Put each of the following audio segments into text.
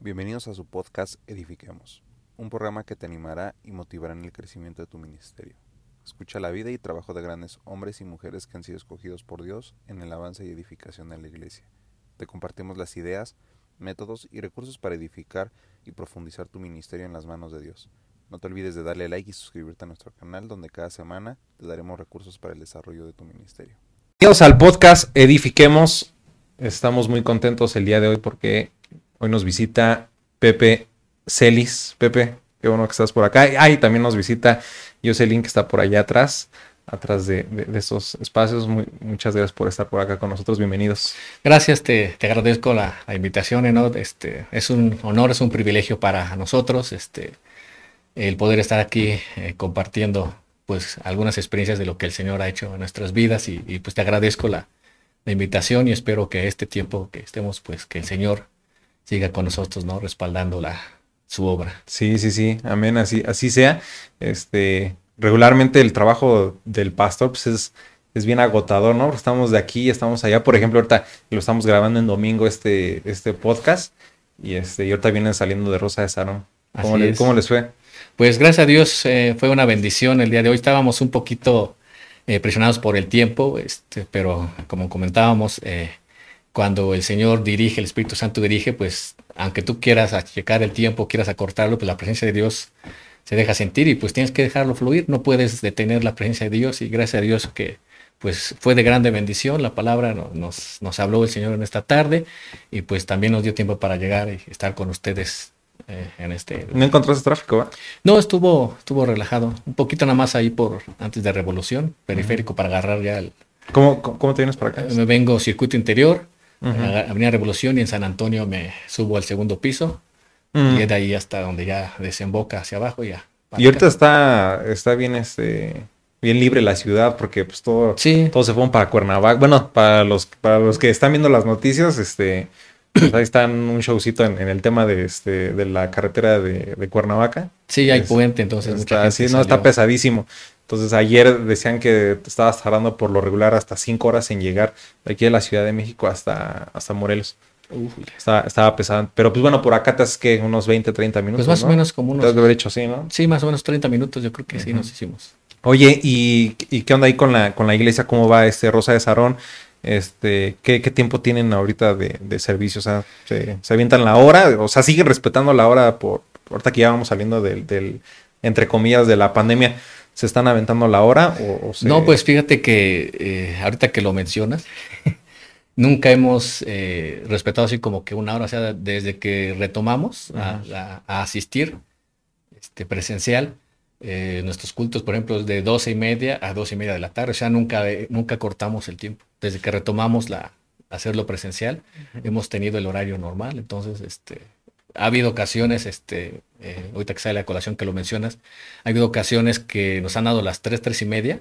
Bienvenidos a su podcast Edifiquemos, un programa que te animará y motivará en el crecimiento de tu ministerio. Escucha la vida y trabajo de grandes hombres y mujeres que han sido escogidos por Dios en el avance y edificación de la iglesia. Te compartimos las ideas, métodos y recursos para edificar y profundizar tu ministerio en las manos de Dios. No te olvides de darle like y suscribirte a nuestro canal donde cada semana te daremos recursos para el desarrollo de tu ministerio. Bienvenidos al podcast Edifiquemos. Estamos muy contentos el día de hoy porque hoy nos visita Pepe Celis. Pepe, qué bueno que estás por acá. Ah, también nos visita Jocelyn que está por allá atrás, atrás de, de, esos espacios. Muchas gracias por estar por acá con nosotros. Bienvenidos. Gracias, te, agradezco la, invitación, Enod. Este, es un honor, es un privilegio para nosotros este, el poder estar aquí eh, compartiendo pues algunas experiencias de lo que el Señor ha hecho en nuestras vidas y, pues te agradezco la, invitación y espero que este tiempo que estemos pues que el Señor siga con nosotros, ¿no? Respaldando la, su obra. Sí, sí, sí, amén, así, así sea. Este, regularmente el trabajo del pastor pues es, es bien agotador, ¿no? Estamos de aquí, estamos allá. Por ejemplo, ahorita lo estamos grabando en domingo este, este podcast y, este, y ahorita vienen saliendo de Rosa de Sarón. ¿Cómo, le, ¿Cómo, les fue? Pues gracias a Dios eh, fue una bendición el día de hoy. Estábamos un poquito eh, presionados por el tiempo, este, pero como comentábamos, eh, cuando el Señor dirige, el Espíritu Santo dirige, pues aunque tú quieras achicar el tiempo, quieras acortarlo, pues la presencia de Dios se deja sentir y pues tienes que dejarlo fluir, no puedes detener la presencia de Dios y gracias a Dios que pues fue de grande bendición, la palabra nos, nos habló el Señor en esta tarde y pues también nos dio tiempo para llegar y estar con ustedes eh, en este... ¿No encontraste tráfico? ¿eh? No, estuvo, estuvo relajado, un poquito nada más ahí por antes de Revolución, periférico uh -huh. para agarrar ya el... ¿Cómo, ¿Cómo te vienes para acá? Me vengo circuito interior, uh -huh. Avenida Revolución y en San Antonio me subo al segundo piso uh -huh. y es de ahí hasta donde ya desemboca hacia abajo y ya. Y ahorita está, está bien este bien libre la ciudad porque pues todo, sí. todos se fueron para Cuernavaca. Bueno, para los, para los que están viendo las noticias, este pues ahí están un showcito en, en, el tema de este de la carretera de, de Cuernavaca. Sí, hay es, puente, entonces está, sí, no, está pesadísimo. Entonces ayer decían que estabas tardando por lo regular hasta cinco horas en llegar de aquí de la Ciudad de México hasta, hasta Morelos. Uf, estaba, estaba, pesado. Pero pues bueno, por acá te haces que unos 20, 30 minutos. Pues más ¿no? o menos como unos. Te has de haber hecho así, ¿no? Sí, más o menos 30 minutos, yo creo que uh -huh. sí nos hicimos. Oye, ¿y, ¿y, qué onda ahí con la, con la iglesia? ¿Cómo va este Rosa de Sarón? Este, ¿qué, ¿qué, tiempo tienen ahorita de, de servicio? O sea, ¿se, ¿se, avientan la hora? O sea, ¿siguen respetando la hora por, ahorita que ya vamos saliendo del, del entre comillas, de la pandemia? ¿Se están aventando la hora? O, o se... No, pues fíjate que eh, ahorita que lo mencionas, nunca hemos eh, respetado así como que una hora, o sea, desde que retomamos a, a, a, asistir este, presencial, eh, nuestros cultos, por ejemplo, de 12 y media a 12 y media de la tarde, o sea, nunca, eh, nunca cortamos el tiempo. Desde que retomamos la, hacerlo presencial, uh -huh. hemos tenido el horario normal, entonces, este, ha habido ocasiones, este, eh, ahorita que sale la colación que lo mencionas, ha habido ocasiones que nos han dado las 3, 3 y media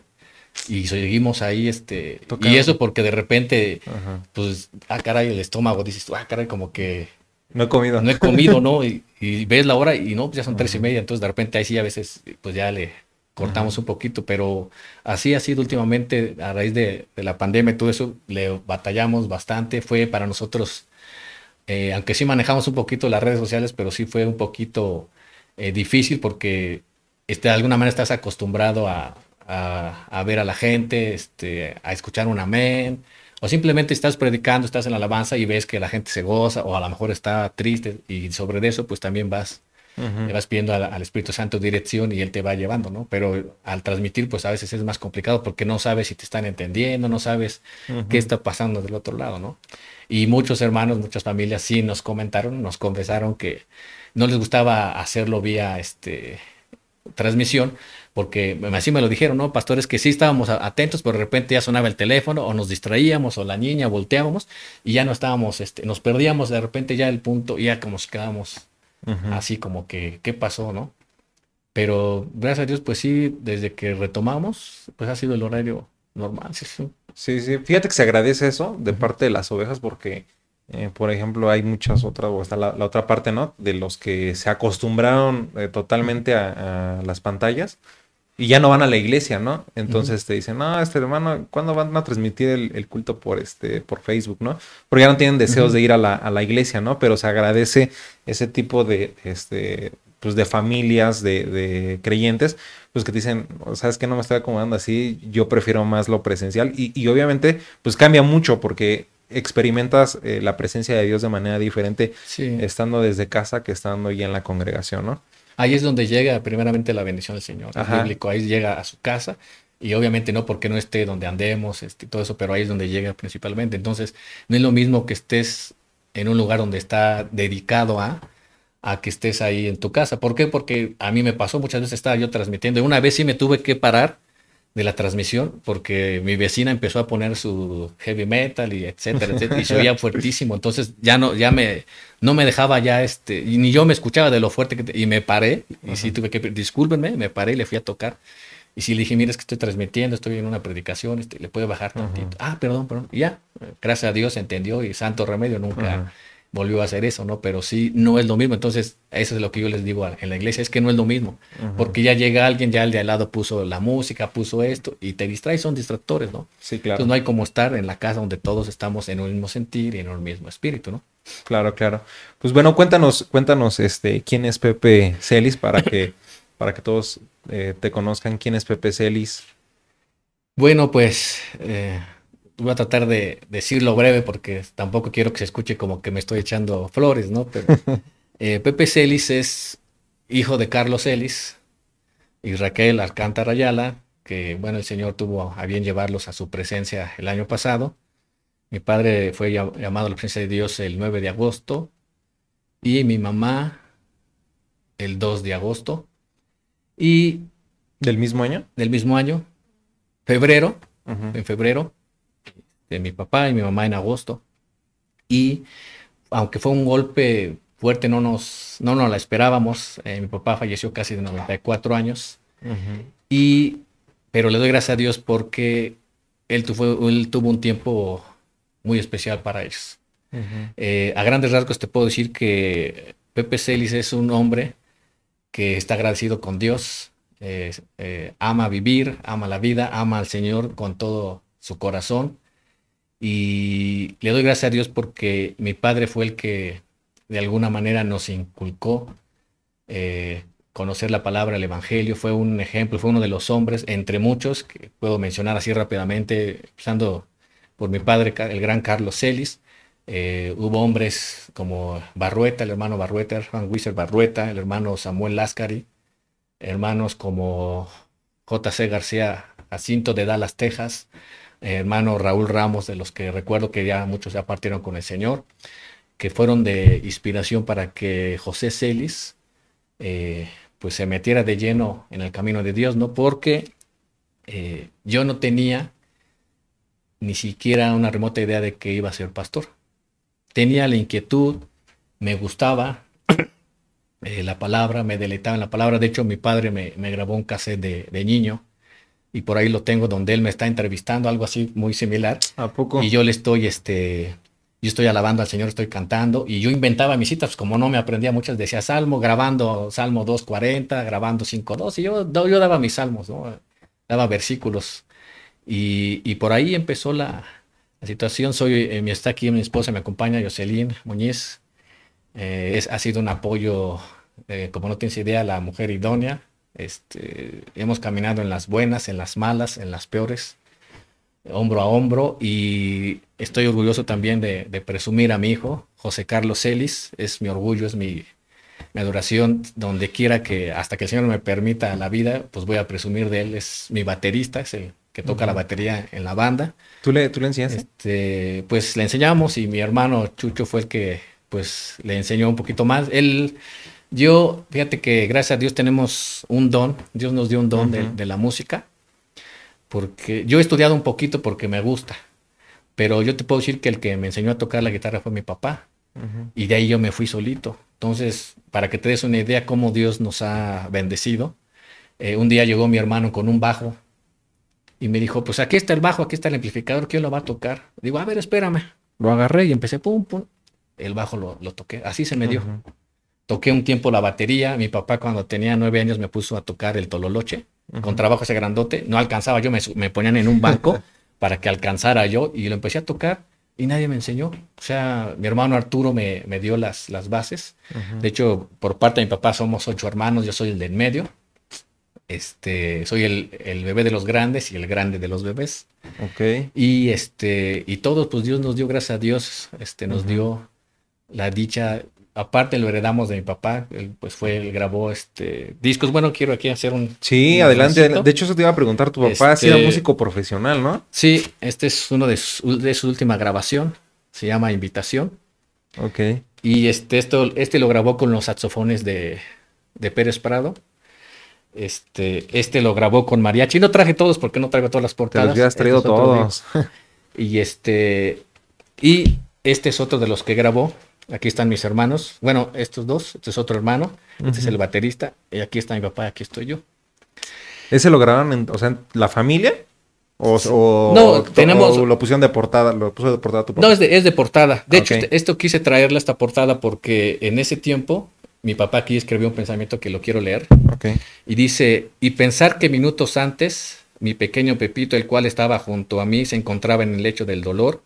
y seguimos ahí, este, Tocando. y eso porque de repente, pues, ah, caray, el estómago, dices, ah, caray, como que... No he comido. No he comido, ¿no? Y, y ves la hora y no, pues ya son -huh. tres y media, entonces de repente ahí sí a veces, pues ya le cortamos un poquito, pero así ha sido últimamente, a raíz de, de la pandemia y todo eso, le batallamos bastante, fue para nosotros eh, aunque sí manejamos un poquito las redes sociales, pero sí fue un poquito eh, difícil porque este, de alguna manera estás acostumbrado a, a, a, ver a la gente, este, a escuchar un amén, o simplemente estás predicando, estás en la alabanza y ves que la gente se goza, o a lo mejor está triste, y sobre eso pues también vas, uh -huh. vas pidiendo al, al, Espíritu Santo dirección y Él te va llevando, ¿no? Pero al transmitir pues a veces es más complicado porque no sabes si te están entendiendo, no sabes uh -huh. qué está pasando del otro lado, ¿no? Y muchos hermanos, muchas familias sí nos comentaron, nos confesaron que no les gustaba hacerlo vía este, transmisión, porque así me lo dijeron, ¿no? Pastores que sí estábamos atentos, pero de repente ya sonaba el teléfono o nos distraíamos o la niña volteábamos y ya no estábamos, este, nos perdíamos de repente ya el punto y ya como uh -huh. así como que, ¿qué pasó, no? Pero gracias a Dios, pues sí, desde que retomamos, pues ha sido el horario normal, sí, sí. Sí, sí. Fíjate que se agradece eso de parte de las ovejas porque, eh, por ejemplo, hay muchas otras, o está la, la, otra parte, ¿no? De los que se acostumbraron eh, totalmente a, a, las pantallas y ya no van a la iglesia, ¿no? Entonces te dicen, no, este hermano, ¿cuándo van a transmitir el, culto por este, por Facebook, ¿no? Porque ya no tienen deseos de ir a la, a la, iglesia, ¿no? Pero se agradece ese tipo de, este, pues de familias, de, de creyentes, pues que te dicen, sabes que no me estoy acomodando así, yo prefiero más lo presencial y, y obviamente pues cambia mucho porque experimentas eh, la presencia de Dios de manera diferente estando desde casa que estando ya en la congregación, ¿no? Ahí es donde llega primeramente la bendición del Señor, bíblico, ahí llega a su casa y obviamente no porque no esté donde andemos, este, todo eso, pero ahí es donde llega principalmente. Entonces, no es lo mismo que estés en un lugar donde está dedicado a, a que estés ahí en tu casa. ¿Por qué? Porque a mí me pasó, muchas veces estaba yo transmitiendo, una vez sí me tuve que parar de la transmisión porque mi vecina empezó a poner su heavy metal y etcétera, etcétera y se oía fuertísimo, entonces ya no ya me no me dejaba ya este y ni yo me escuchaba de lo fuerte que y me paré y sí tuve que discúlpenme, me paré y le fui a tocar. Y si le dije, mira, es que estoy transmitiendo, estoy en una predicación, este, le puede bajar tantito. Ah, perdón, perdón. Y ya, gracias a Dios entendió y santo remedio nunca volvió a hacer eso, ¿no? Pero sí, no es lo mismo. Entonces, eso es lo que yo les digo en la iglesia, es que no es lo mismo. Porque ya llega alguien, ya el de al lado puso la música, puso esto, y te distrae, son distractores, ¿no? Sí, claro. Entonces no hay como estar en la casa donde todos estamos en un mismo sentir y en un mismo espíritu, ¿no? Claro, claro. Pues bueno, cuéntanos, cuéntanos, este, quién es Pepe Celis para que, para que todos eh, te conozcan. ¿Quién es Pepe Celis? Bueno, pues eh, voy a tratar de decirlo breve porque tampoco quiero que se escuche como que me estoy echando flores, ¿no? Pero eh, Pepe Celis es hijo de Carlos Celis y Raquel Alcántara Ayala, que bueno, el Señor tuvo a bien llevarlos a su presencia el año pasado. Mi padre fue llamado a la presencia de Dios el 9 de agosto y mi mamá el 2 de agosto. Y ¿Del mismo año? Del mismo año, febrero, en febrero, de mi papá y mi mamá en agosto. Y aunque fue un golpe fuerte, no nos, no nos la esperábamos. Eh, mi papá falleció casi de 94 años. y, pero le doy gracias a Dios porque él, tuvo, él tuvo un tiempo muy especial para ellos. Eh, a grandes rasgos te puedo decir que Pepe Celis es un hombre que está agradecido con Dios, eh, ama vivir, ama la vida, ama al Señor con todo su corazón y le doy gracias a Dios porque mi padre fue el que de alguna manera nos inculcó eh, conocer la palabra, el Evangelio. Fue un ejemplo, fue uno de los hombres, entre muchos, que puedo mencionar así rápidamente, empezando por mi padre, el gran Carlos Celis. Eh, hubo hombres como Barrueta, el hermano Barrueta, Juan Wisser Barrueta, el hermano Samuel Lascari, hermanos como J.C. García Jacinto de Dallas, Texas, hermano Raúl Ramos, de los que recuerdo que ya muchos ya partieron con el Señor, que fueron de inspiración para que José Celis eh, pues se metiera de lleno en el camino de Dios, ¿no? Porque eh, yo no tenía ni siquiera una remota idea de que iba a ser pastor. Tenía la inquietud, me gustaba eh, la palabra, me deleitaba en la palabra. De hecho, mi padre me, grabó un cassette de niño y por ahí lo tengo donde él me está entrevistando, algo así muy similar. ¿A poco? Y yo le estoy, este, yo estoy alabando al Señor, estoy cantando y yo inventaba mis citas, pues como no me aprendía muchas, decía Salmo, grabando Salmo 2.40, grabando 5.2 y yo, yo daba mis salmos, ¿no? Daba versículos. Y, y por ahí empezó la, la situación. Soy, eh, está aquí mi esposa, me acompaña, Jocelyn Muñiz. Eh, es, ha sido un apoyo, eh, como no tienes idea, la mujer idónea. Este, hemos caminado en las buenas, en las malas, en las peores, hombro a hombro, y estoy orgulloso también de, presumir a mi hijo, José Carlos Celis, es mi orgullo, es mi, adoración, donde quiera que, hasta que el Señor me permita la vida, pues voy a presumir de él, es mi baterista, es el que toca la batería en la banda. ¿Tú le, tú le enseñaste? Este, pues le enseñamos y mi hermano Chucho fue el que pues le enseñó un poquito más. Él yo, fíjate que gracias a Dios tenemos un don, Dios nos dio un don de, la música, porque yo he estudiado un poquito porque me gusta, pero yo te puedo decir que el que me enseñó a tocar la guitarra fue mi papá, y de ahí yo me fui solito. Entonces, para que te des una idea cómo Dios nos ha bendecido, eh, un día llegó mi hermano con un bajo y me dijo, pues aquí está el bajo, aquí está el amplificador, ¿quién lo va a tocar? Digo, a ver, espérame. Lo agarré y empecé, pum, pum, el bajo lo, lo toqué, así se me dio. Toqué un tiempo la batería. Mi papá cuando tenía nueve años me puso a tocar el tololoche. con trabajo ese grandote, no alcanzaba, yo me, ponían en un banco para que alcanzara yo y lo empecé a tocar y nadie me enseñó. O sea, mi hermano Arturo me, me dio las, las bases. De hecho, por parte de mi papá somos ocho hermanos, yo soy el del medio. Este, soy el, el bebé de los grandes y el grande de los bebés. Ok. Y este, y todos, pues Dios nos dio, gracias a Dios, este, nos dio la dicha. Aparte lo heredamos de mi papá, él pues fue, él grabó este discos. Bueno, quiero aquí hacer un. Sí, un adelante. De hecho, eso te iba a preguntar. Tu papá sí era Este- músico profesional, ¿no? Sí, este es uno de su, de su última grabación. Se llama Invitación. Ok. Y este, esto, este lo grabó con los saxofones de, de Pérez Prado. Este, este lo grabó con mariachi. No traje todos porque no traigo todas las Te portadas. los hubieras Este traído es otro de- todos. Y este, y este es otro de los que grabó. Aquí están mis hermanos. Bueno, estos dos. Este es otro hermano. Este es el baterista. Y aquí está mi papá. Aquí estoy yo. ¿Ese lo grabaron en, o sea, en la familia? O, o- No, tenemos- o lo pusieron de portada, lo puso de portada tu papá. No, es de, es de portada. De hecho, Ok. este- esto quise traerle esta portada porque en ese tiempo mi papá aquí escribió un pensamiento que lo quiero leer. Ok. Y dice, y pensar que minutos antes, mi pequeño Pepito, el cual estaba junto a mí, se encontraba en el lecho del dolor,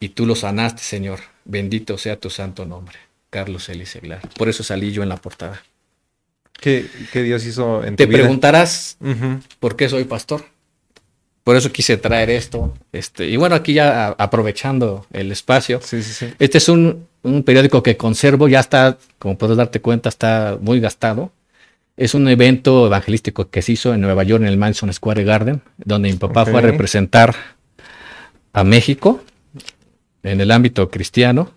y tú lo sanaste, Señor. Bendito sea tu santo nombre. Carlos Eli Seglar. Por eso salí yo en la portada. ¿Qué, qué Dios hizo en Te tu vida? preguntarás por qué soy pastor. Por eso quise traer esto. Este, y bueno, aquí ya a- aprovechando el espacio. Sí, sí, sí. Este es un, un periódico que conservo, ya está, como puedes darte cuenta, está muy gastado. Es un evento evangelístico que se hizo en Nueva York, en el Madison Square Garden, donde mi papá fue a representar a México en el ámbito cristiano.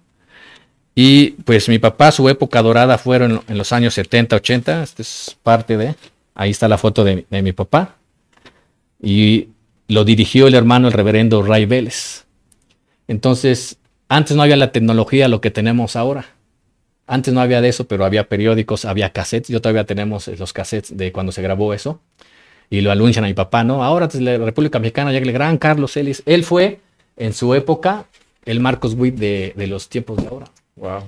Y pues mi papá, su época dorada fueron en los años 70, 80. Esta es parte de. Ahí está la foto de, de mi papá. Y lo dirigió el hermano, el reverendo Ray Vélez. Entonces, antes no había la tecnología, lo que tenemos ahora. Antes no había de eso, pero había periódicos, había cassettes. Yo todavía tenemos eh, los cassettes de cuando se grabó eso. Y lo anuncian a mi papá, ¿no? Ahora desde la República Mexicana llega el gran Carlos Ellis. Él fue, en su época, el Marcos Witt de, de los tiempos de ahora. Wow.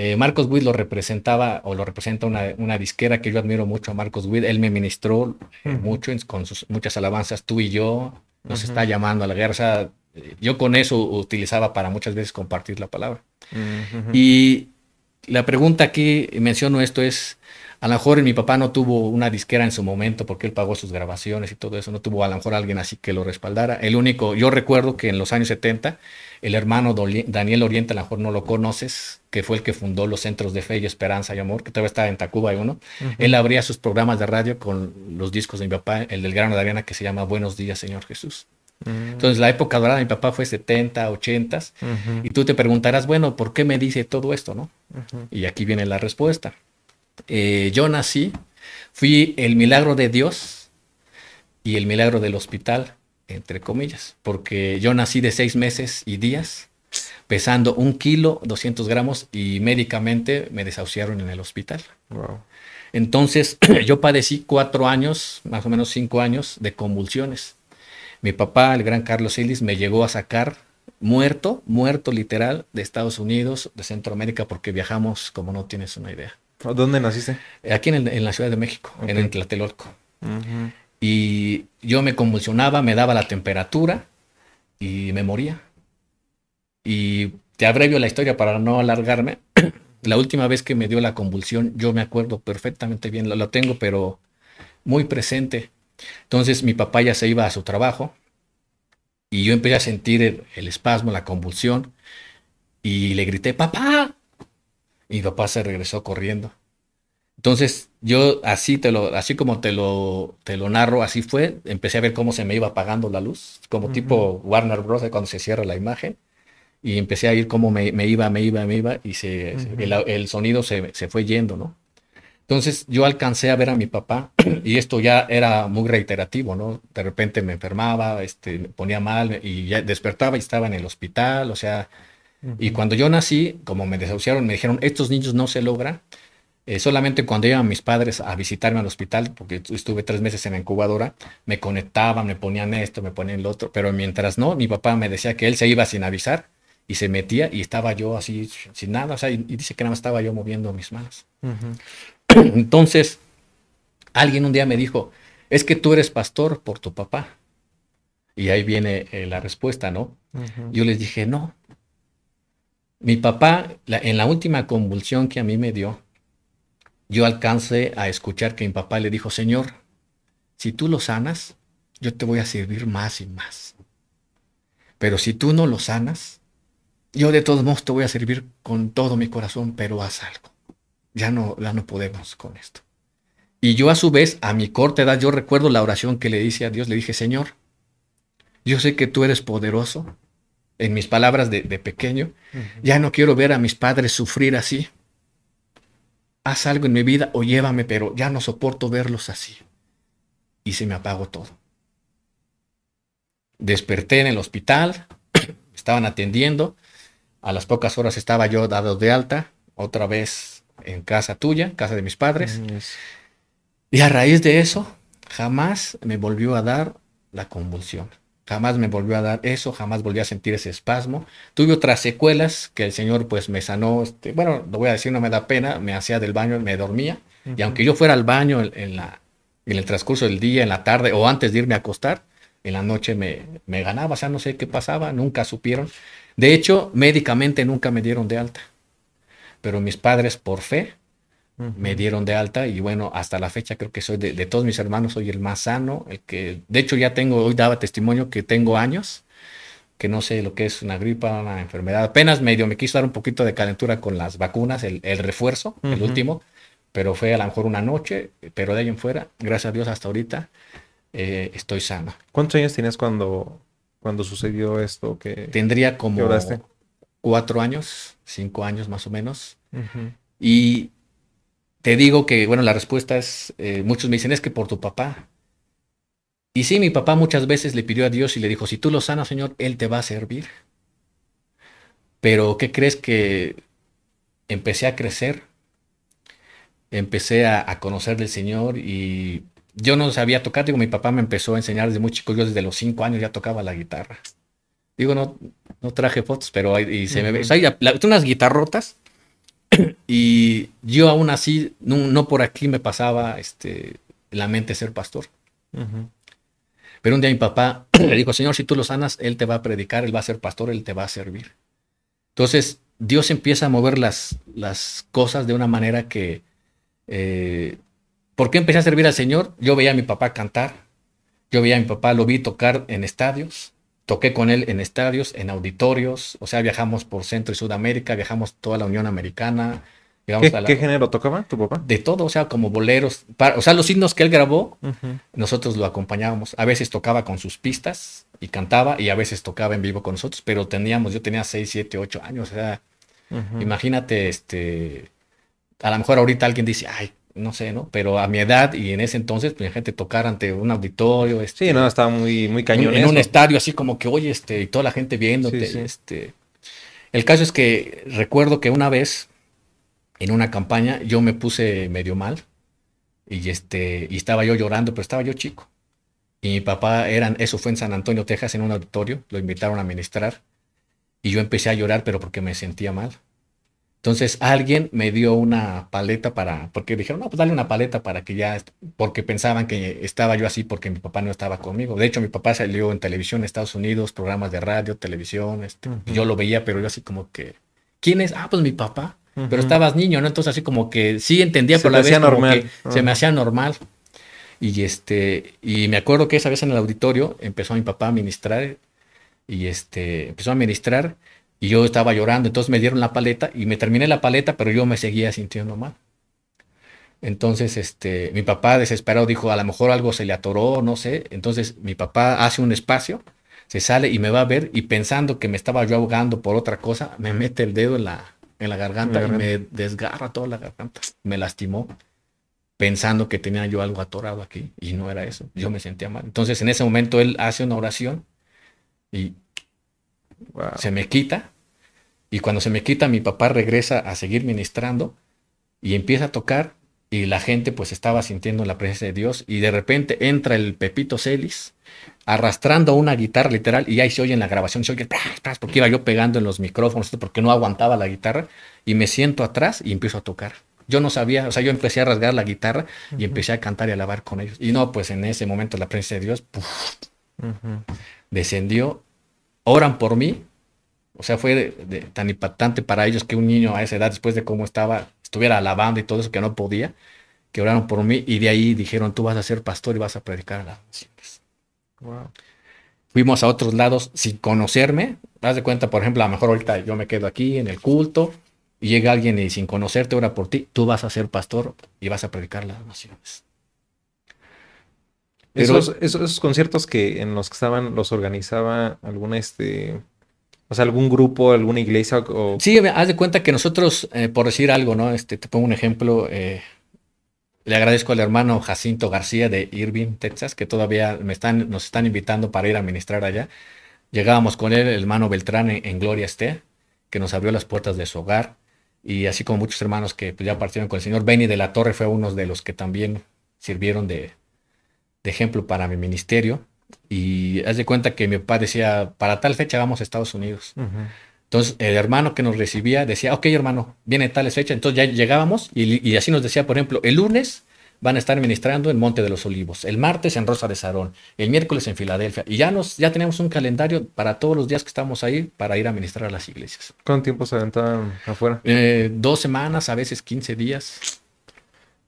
Eh, Marcos Witt lo representaba o lo representa una, una disquera que yo admiro mucho a Marcos Witt. Él me ministró eh, mucho con sus muchas alabanzas, tú y yo. Nos está llamando a la guerra. O sea, eh, yo con eso utilizaba para muchas veces compartir la palabra. Y la pregunta aquí, menciono esto, es, a lo mejor mi papá no tuvo una disquera en su momento porque él pagó sus grabaciones y todo eso, no tuvo a lo mejor alguien así que lo respaldara. El único, yo recuerdo que en los años 70, el hermano Doli- Daniel Oriente, a lo mejor no lo conoces, que fue el que fundó los centros de fe y esperanza y amor, que todavía está en Tacuba hay uno. Él abría sus programas de radio con los discos de mi papá, el del grano de arena que se llama Buenos días, Señor Jesús. Ujú. Entonces la época dorada de mi papá fue 70, 80 Ujú. y tú te preguntarás, bueno, ¿por qué me dice todo esto, no? Y aquí viene la respuesta. Eh, yo nací, fui el milagro de Dios y el milagro del hospital, entre comillas, porque yo nací de seis meses y días, pesando un kilo, 200 gramos y médicamente me desahuciaron en el hospital. Wow. Entonces yo padecí cuatro años, más o menos cinco años de convulsiones. Mi papá, el gran Carlos Ellis, me llegó a sacar muerto, muerto literal, de Estados Unidos, de Centroamérica, porque viajamos como no tienes una idea. ¿Dónde naciste? Aquí en, el- en la Ciudad de México, en el Tlatelolco. Y yo me convulsionaba, me daba la temperatura y me moría. Y te abrevio la historia para no alargarme. La última vez que me dio la convulsión, yo me acuerdo perfectamente bien, lo, lo tengo, pero muy presente. Entonces mi papá ya se iba a su trabajo y yo empecé a sentir el, el espasmo, la convulsión y le grité, papá. Mi papá se regresó corriendo. Entonces, yo así te lo, así como te lo, te lo narro, así fue. Empecé a ver cómo se me iba apagando la luz, como tipo Warner Bros. cuando se cierra la imagen. Y empecé a ir cómo me, me iba, me iba, me iba, y se, el, el sonido se, se fue yendo, ¿no? Entonces yo alcancé a ver a mi papá, y esto ya era muy reiterativo, ¿no? De repente me enfermaba, este, me ponía mal, y ya despertaba y estaba en el hospital, o sea, y cuando yo nací, como me desahuciaron, me dijeron, estos niños no se logran. Eh, solamente cuando iban mis padres a visitarme al hospital, porque estuve tres meses en la incubadora, me conectaban, me ponían esto, me ponían lo otro, pero mientras no, mi papá me decía que él se iba sin avisar y se metía y estaba yo así sin nada, o sea, y, y dice que nada más estaba yo moviendo mis manos. Entonces, alguien un día me dijo, es que tú eres pastor por tu papá. Y ahí viene eh, la respuesta, ¿no? Yo les dije, no. Mi papá, en la última convulsión que a mí me dio, yo alcancé a escuchar que mi papá le dijo, Señor, si tú lo sanas, yo te voy a servir más y más. Pero si tú no lo sanas, yo de todos modos te voy a servir con todo mi corazón, pero haz algo. Ya no, ya no podemos con esto. Y yo a su vez, a mi corta edad, yo recuerdo la oración que le hice a Dios, le dije, Señor, yo sé que tú eres poderoso, en mis palabras de, pequeño, ya no quiero ver a mis padres sufrir así. Haz algo en mi vida o llévame, pero ya no soporto verlos así. Y se me apagó todo. Desperté en el hospital, estaban atendiendo, a las pocas horas estaba yo dado de alta, otra vez en casa tuya, casa de mis padres. Y a raíz de eso, jamás me volvió a dar la convulsión. Jamás me volvió a dar eso, jamás volví a sentir ese espasmo. Tuve otras secuelas que el Señor pues me sanó. Este, bueno, lo voy a decir, no me da pena, me hacía del baño, me dormía. Y aunque yo fuera al baño en, la, en el transcurso del día, en la tarde o antes de irme a acostar, en la noche me, me ganaba, o sea, no sé qué pasaba, nunca supieron. De hecho, médicamente nunca me dieron de alta. Pero mis padres, por fe, me dieron de alta y bueno, hasta la fecha creo que soy de, todos mis hermanos, soy el más sano, el que, de hecho ya tengo, hoy daba testimonio que tengo años, que no sé lo que es una gripa, una enfermedad, apenas medio me quiso dar un poquito de calentura con las vacunas, el, refuerzo, el último, pero fue a lo mejor una noche, pero de ahí en fuera, gracias a Dios hasta ahorita eh, estoy sano. ¿Cuántos años tienes cuando, cuando sucedió esto? Que, Tendría como cuatro años, cinco años más o menos. Y te digo que, bueno, la respuesta es, eh, muchos me dicen, es que por tu papá. Y sí, mi papá muchas veces le pidió a Dios y le dijo, si tú lo sanas, Señor, Él te va a servir. Pero, ¿qué crees que empecé a crecer? Empecé a, a conocer del Señor y yo no sabía tocar. Digo, mi papá me empezó a enseñar desde muy chico. Yo desde los cinco años ya tocaba la guitarra. Digo, no, no traje fotos, pero y se me ve. hay unas guitarrotas y yo aún así, no, por aquí me pasaba este, la mente ser pastor. Pero un día mi papá le dijo, Señor, si tú lo sanas, Él te va a predicar, Él va a ser pastor, Él te va a servir. Entonces, Dios empieza a mover las, las cosas de una manera que... Eh, ¿Por qué empecé a servir al Señor? Yo veía a mi papá cantar, yo veía a mi papá, lo vi tocar en estadios, toqué con él en estadios, en auditorios, o sea, viajamos por Centro y Sudamérica, viajamos toda la Unión Americana. ¿Qué, género tocaba tu papá? De todo, o sea, como boleros, o sea, los himnos que él grabó, nosotros lo acompañábamos. A veces tocaba con sus pistas y cantaba, y a veces tocaba en vivo con nosotros, pero teníamos, yo tenía 6, 7, 8 años, o sea, imagínate, este, a lo mejor ahorita alguien dice, ay, no sé, ¿no? Pero a mi edad y en ese entonces, pues la gente tocar ante un auditorio. Este, sí, no, estaba muy, muy cañón. En, un estadio así como que, oye, este, y toda la gente viéndote. Este. El caso es que recuerdo que una vez, en una campaña, yo me puse medio mal. Y este, y estaba yo llorando, pero estaba yo chico. Y mi papá eran, eso fue en San Antonio, Texas, en un auditorio, lo invitaron a ministrar. Y yo empecé a llorar, pero porque me sentía mal. Entonces alguien me dio una paleta para, porque dijeron, no, pues dale una paleta para que ya, porque pensaban que estaba yo así porque mi papá no estaba conmigo. De hecho, mi papá salió en televisión en Estados Unidos, programas de radio, televisión, este, yo lo veía, pero yo así como que, ¿quién es? Ah, pues mi papá. Pero estabas niño, ¿no? Entonces así como que sí entendía, pero la vez normal. se me hacía normal. Y este, y me acuerdo que esa vez en el auditorio empezó mi papá a ministrar y este, empezó a ministrar y yo estaba llorando, entonces me dieron la paleta y me terminé la paleta, pero yo me seguía sintiendo mal. Entonces, este, mi papá desesperado dijo, a lo mejor algo se le atoró, no sé. Entonces, mi papá hace un espacio, se sale y me va a ver y pensando que me estaba yo ahogando por otra cosa, me mete el dedo en la, en la garganta y me desgarra toda la garganta. Me lastimó pensando que tenía yo algo atorado aquí y no era eso. Yo me sentía mal. Entonces, en ese momento él hace una oración y se me quita. Y cuando se me quita, mi papá regresa a seguir ministrando y empieza a tocar. Y la gente pues estaba sintiendo la presencia de Dios. Y de repente entra el Pepito Celis arrastrando una guitarra literal. Y ahí se oye en la grabación, se oye porque iba yo pegando en los micrófonos, porque no aguantaba la guitarra. Y me siento atrás y empiezo a tocar. Yo no sabía, o sea, yo empecé a rasgar la guitarra y empecé a cantar y a alabar con ellos. Y no, pues en ese momento la presencia de Dios descendió, oran por mí. O sea, fue tan impactante para ellos que un niño a esa edad, después de cómo estaba, estuviera alabando y todo eso, que no podía, que oraron por mí y de ahí dijeron, tú vas a ser pastor y vas a predicar a las naciones. Wow. Fuimos a otros lados sin conocerme. Haz de cuenta, por ejemplo, a lo mejor ahorita yo me quedo aquí en el culto y llega alguien y sin conocerte ora por ti, tú vas a ser pastor y vas a predicar las naciones. Esos, esos, conciertos que en los que estaban, los organizaba alguna este. O sea, algún grupo, alguna iglesia o... Sí, haz de cuenta que nosotros, eh, por decir algo, ¿no? Este, te pongo un ejemplo. Eh, le agradezco al hermano Jacinto García de Irving, Texas, que todavía me están, nos están invitando para ir a ministrar allá. Llegábamos con él, el hermano Beltrán, en, Gloria esté, que nos abrió las puertas de su hogar. Y así como muchos hermanos que pues, ya partieron con el Señor. Benny de la Torre fue uno de los que también sirvieron de, ejemplo para mi ministerio. Y haz de cuenta que mi papá decía, para tal fecha vamos a Estados Unidos. Entonces, el hermano que nos recibía decía, ok, hermano, viene tal fecha. Entonces ya llegábamos y, así nos decía, por ejemplo, el lunes van a estar ministrando en Monte de los Olivos, el martes en Rosa de Sarón, el miércoles en Filadelfia. Y ya, nos, ya tenemos un calendario para todos los días que estamos ahí para ir a ministrar a las iglesias. ¿Cuánto tiempo se aventaban afuera? Eh, dos semanas, a veces 15 días.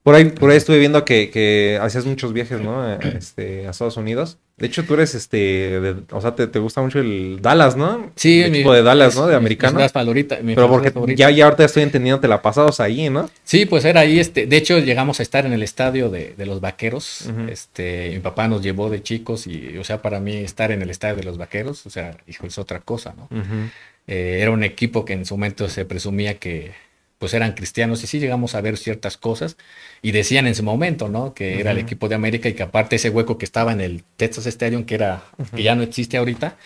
Por ahí, por ahí estuve viendo que, hacías muchos viajes, ¿no? Este, a Estados Unidos. De hecho, tú eres, este, o sea, te, gusta mucho el Dallas, ¿no? Sí, el equipo de Dallas, ¿no? De americano. Mi favorita, Pero porque ya, ya ahorita estoy entendiendo, te la pasabas ahí, ¿no? Sí, pues era ahí, este, de hecho llegamos a estar en el estadio de, los Vaqueros. Este, mi papá nos llevó de chicos y, o sea, para mí estar en el estadio de los Vaqueros, o sea, hijo, es otra cosa, ¿no? Eh, era un equipo que en su momento se presumía que pues eran cristianos y sí llegamos a ver ciertas cosas y decían en su momento, ¿no? Que era el equipo de América y que aparte ese hueco que estaba en el Texas Stadium, que era, que ya no existe ahorita,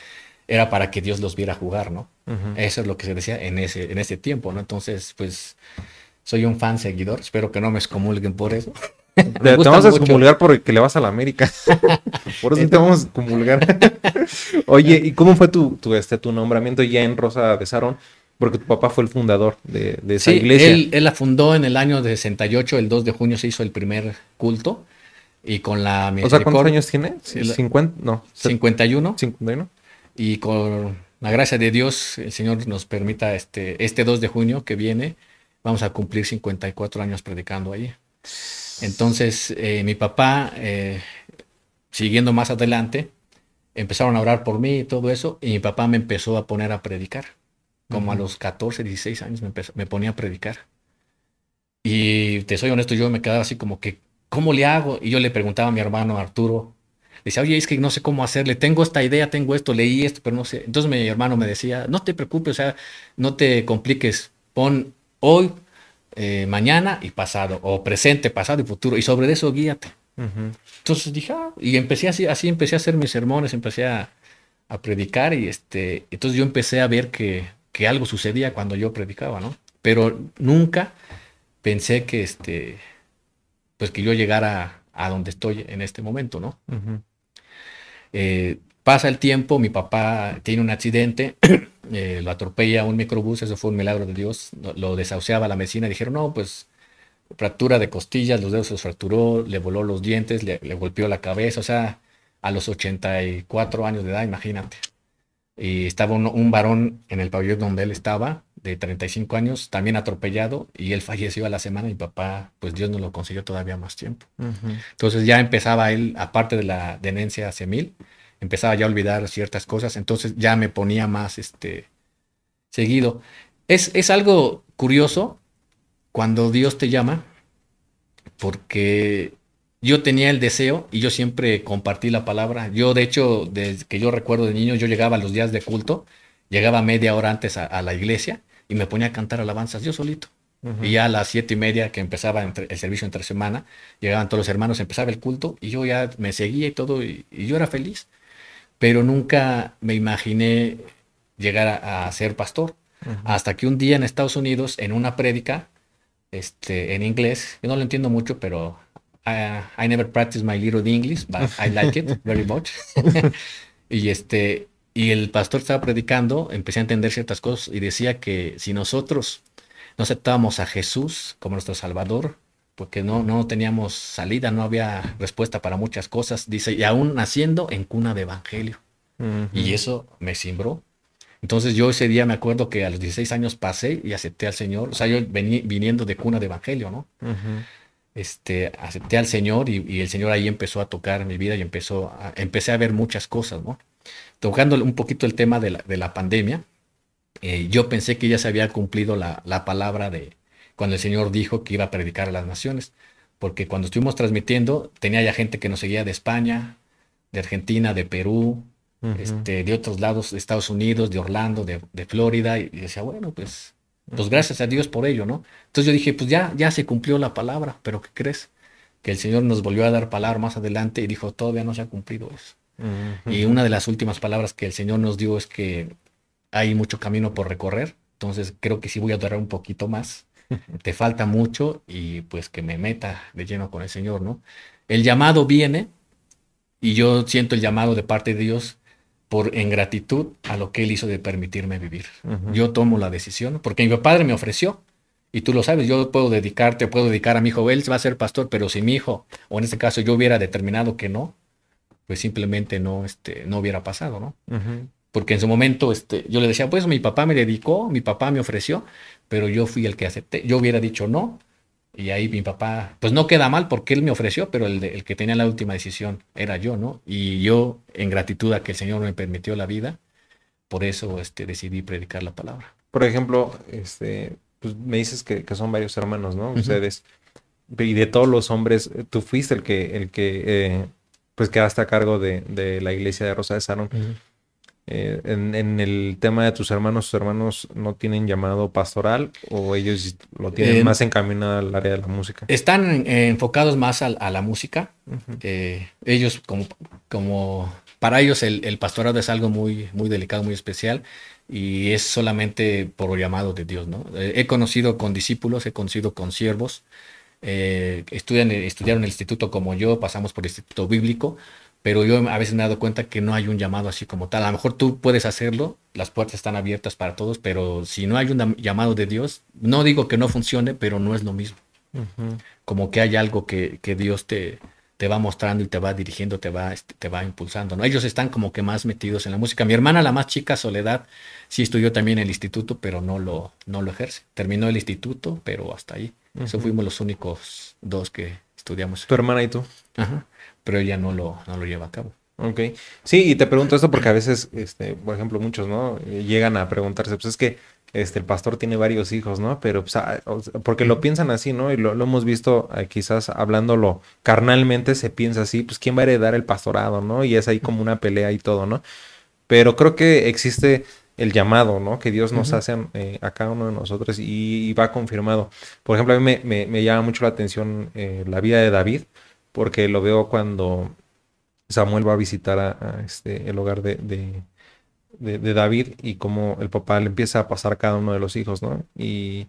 era para que Dios los viera jugar, ¿no? Eso es lo que se decía en ese, en ese tiempo, ¿no? Entonces, pues, soy un fan seguidor, espero que no me excomulguen por eso. te vamos a excomulgar porque le vas a la América. por eso te vamos a excomulgar. Oye, ¿y cómo fue tu, tu, este, tu nombramiento ya en Rosa de Sarón? Porque tu papá fue el fundador de, esa iglesia. Él, él, la fundó en el año de 68, el 2 de junio se hizo el primer culto. Y con la O sea, ¿cuántos años tiene? 50, no. 51. 51. Y con la gracia de Dios, el Señor nos permita este, este 2 de junio que viene, vamos a cumplir 54 años predicando allí. Entonces, eh, mi papá, eh, siguiendo más adelante, empezaron a orar por mí y todo eso, y mi papá me empezó a poner a predicar. Como a los 14, 16 años me, me ponía a predicar. Y te soy honesto, yo me quedaba así como que, ¿cómo le hago? Y yo le preguntaba a mi hermano Arturo, decía, oye, es que no sé cómo hacerle, tengo esta idea, tengo esto, leí esto, pero no sé. Entonces mi hermano me decía, no te preocupes, o sea, no te compliques, pon hoy, eh, mañana y pasado, o presente, pasado y futuro, y sobre eso guíate. Entonces dije, ah", y empecé así, así empecé a hacer mis sermones, empecé a, a predicar y este, entonces yo empecé a ver que que algo sucedía cuando yo predicaba, ¿no? Pero nunca pensé que este, pues que yo llegara a donde estoy en este momento, ¿no? Eh, pasa el tiempo, mi papá tiene un accidente, eh, lo atropella un microbús, eso fue un milagro de Dios, lo, desahuciaba la medicina, dijeron, no, pues fractura de costillas, los dedos se fracturó, le voló los dientes, le, le golpeó la cabeza, o sea, a los 84 años de edad, imagínate y estaba un, varón en el pabellón donde él estaba, de 35 años, también atropellado, y él falleció a la semana. Mi papá, pues Dios no lo consiguió todavía más tiempo. Entonces ya empezaba él, aparte de la demencia semil, empezaba ya a olvidar ciertas cosas, entonces ya me ponía más este, seguido. Es, es algo curioso cuando Dios te llama, porque yo tenía el deseo y yo siempre compartí la palabra. Yo, de hecho, desde que yo recuerdo de niño, yo llegaba a los días de culto, llegaba media hora antes a, la iglesia y me ponía a cantar alabanzas yo solito. Y ya a las siete y media que empezaba el servicio entre semana, llegaban todos los hermanos, empezaba el culto y yo ya me seguía y todo y, yo era feliz. Pero nunca me imaginé llegar a, ser pastor. Hasta que un día en Estados Unidos, en una prédica, este, en inglés, yo no lo entiendo mucho, pero I never practiced my little English, but I like it very much. y este, y el pastor estaba predicando, empecé a entender ciertas cosas y decía que si nosotros no aceptábamos a Jesús como nuestro Salvador, porque no, no teníamos salida, no había respuesta para muchas cosas. Dice, y aún naciendo en cuna de evangelio. Y eso me cimbró. Entonces yo ese día me acuerdo que a los 16 años pasé y acepté al Señor, o sea, yo vení, viniendo de cuna de evangelio, ¿no? Este, acepté al Señor y, el Señor ahí empezó a tocar mi vida y empezó a, empecé a ver muchas cosas, ¿no? Tocando un poquito el tema de la, de la pandemia, eh, yo pensé que ya se había cumplido la, la, palabra de cuando el Señor dijo que iba a predicar a las naciones, porque cuando estuvimos transmitiendo tenía ya gente que nos seguía de España, de Argentina, de Perú, este, de otros lados, de Estados Unidos, de Orlando, de, de Florida, y decía, bueno, pues pues gracias a Dios por ello, ¿no? Entonces yo dije, pues ya, ya se cumplió la palabra, pero ¿qué crees? Que el Señor nos volvió a dar palabra más adelante y dijo, todavía no se ha cumplido eso. Y una de las últimas palabras que el Señor nos dio es que hay mucho camino por recorrer, entonces creo que sí voy a durar un poquito más. Te falta mucho y pues que me meta de lleno con el Señor, ¿no? El llamado viene y yo siento el llamado de parte de Dios por gratitud a lo que él hizo de permitirme vivir. Yo tomo la decisión, porque mi padre me ofreció, y tú lo sabes, yo puedo dedicarte, puedo dedicar a mi hijo, él va a ser pastor, pero si mi hijo, o en este caso yo hubiera determinado que no, pues simplemente no, este, no hubiera pasado, ¿no? Porque en su momento este, yo le decía, pues mi papá me dedicó, mi papá me ofreció, pero yo fui el que acepté. Yo hubiera dicho no, y ahí mi papá, pues no queda mal porque él me ofreció, pero el, el, que tenía la última decisión era yo, ¿no? Y yo, en gratitud a que el Señor me permitió la vida, por eso este, decidí predicar la palabra. Por ejemplo, este, pues me dices que, que son varios hermanos, ¿no? Ustedes. Y de todos los hombres, tú fuiste el que, el que eh, pues quedaste a cargo de, de, la iglesia de Rosa de Saron. Eh, en, el tema de tus hermanos, ¿tus hermanos no tienen llamado pastoral o ellos lo tienen más encaminado al área de la música? Están enfocados más a, la música. Eh, ellos, como, como para ellos, el, pastorado es algo muy, muy delicado, muy especial y es solamente por llamado de Dios. ¿no? Eh, he conocido con discípulos, he conocido con siervos. estudian, estudiaron el instituto como yo, pasamos por el instituto bíblico, pero yo a veces me he dado cuenta que no hay un llamado así como tal. A lo mejor tú puedes hacerlo, las puertas están abiertas para todos, pero si no hay un llamado de Dios, no digo que no funcione, pero no es lo mismo. Como que hay algo que, que Dios te, te va mostrando y te va dirigiendo, te va, este, te va impulsando. ¿no? Ellos están como que más metidos en la música. Mi hermana, la más chica, Soledad, sí estudió también en el instituto, pero no lo, no lo ejerce. Terminó el instituto, pero hasta ahí. Eso fuimos los únicos dos que estudiamos. ¿Tu hermana y tú? Ajá pero ella no lo, no lo lleva a cabo. Ok. Sí, y te pregunto esto porque a veces, este, por ejemplo, muchos, ¿no? Llegan a preguntarse, pues es que este, el pastor tiene varios hijos, ¿no? Pero, pues, ah, porque lo piensan así, ¿no? Y lo, hemos visto eh, quizás hablándolo carnalmente, se piensa así, pues, ¿quién va a heredar el pastorado, ¿no? Y es ahí como una pelea y todo, ¿no? Pero creo que existe el llamado, ¿no? Que Dios nos hace eh, a cada uno de nosotros y, va confirmado. Por ejemplo, a mí me, me, llama mucho la atención eh, la vida de David porque lo veo cuando Samuel va a visitar a, este, el hogar de, David y como el papá le empieza a pasar cada uno de los hijos, ¿no? Y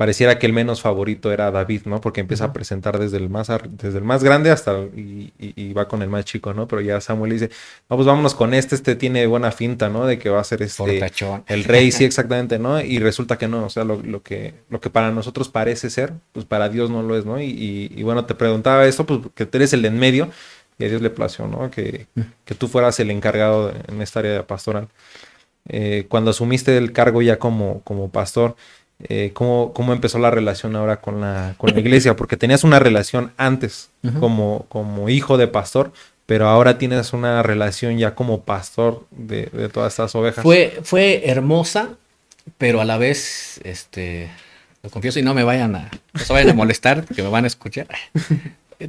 pareciera que el menos favorito era David, ¿no? Porque empieza a presentar desde el más, desde el más grande hasta y, va con el más chico, ¿no? Pero ya Samuel dice, vamos, vámonos con este, este tiene buena finta, ¿no? De que va a ser este el rey, sí, exactamente, ¿no? Y resulta que no, o sea, lo, lo, que, lo que para nosotros parece ser, pues para Dios no lo es, ¿no? Y, bueno, te preguntaba esto, pues que tú eres el de en medio y a Dios le plació, ¿no? Que, que tú fueras el encargado en esta área pastoral. Eh, cuando asumiste el cargo ya como, como pastor, eh, cómo, cómo, empezó la relación ahora con la, con la iglesia, porque tenías una relación antes como, como hijo de pastor, pero ahora tienes una relación ya como pastor de, de, todas estas ovejas. Fue, fue hermosa, pero a la vez, este, lo confieso y no me vayan a, no se vayan a molestar, que me van a escuchar.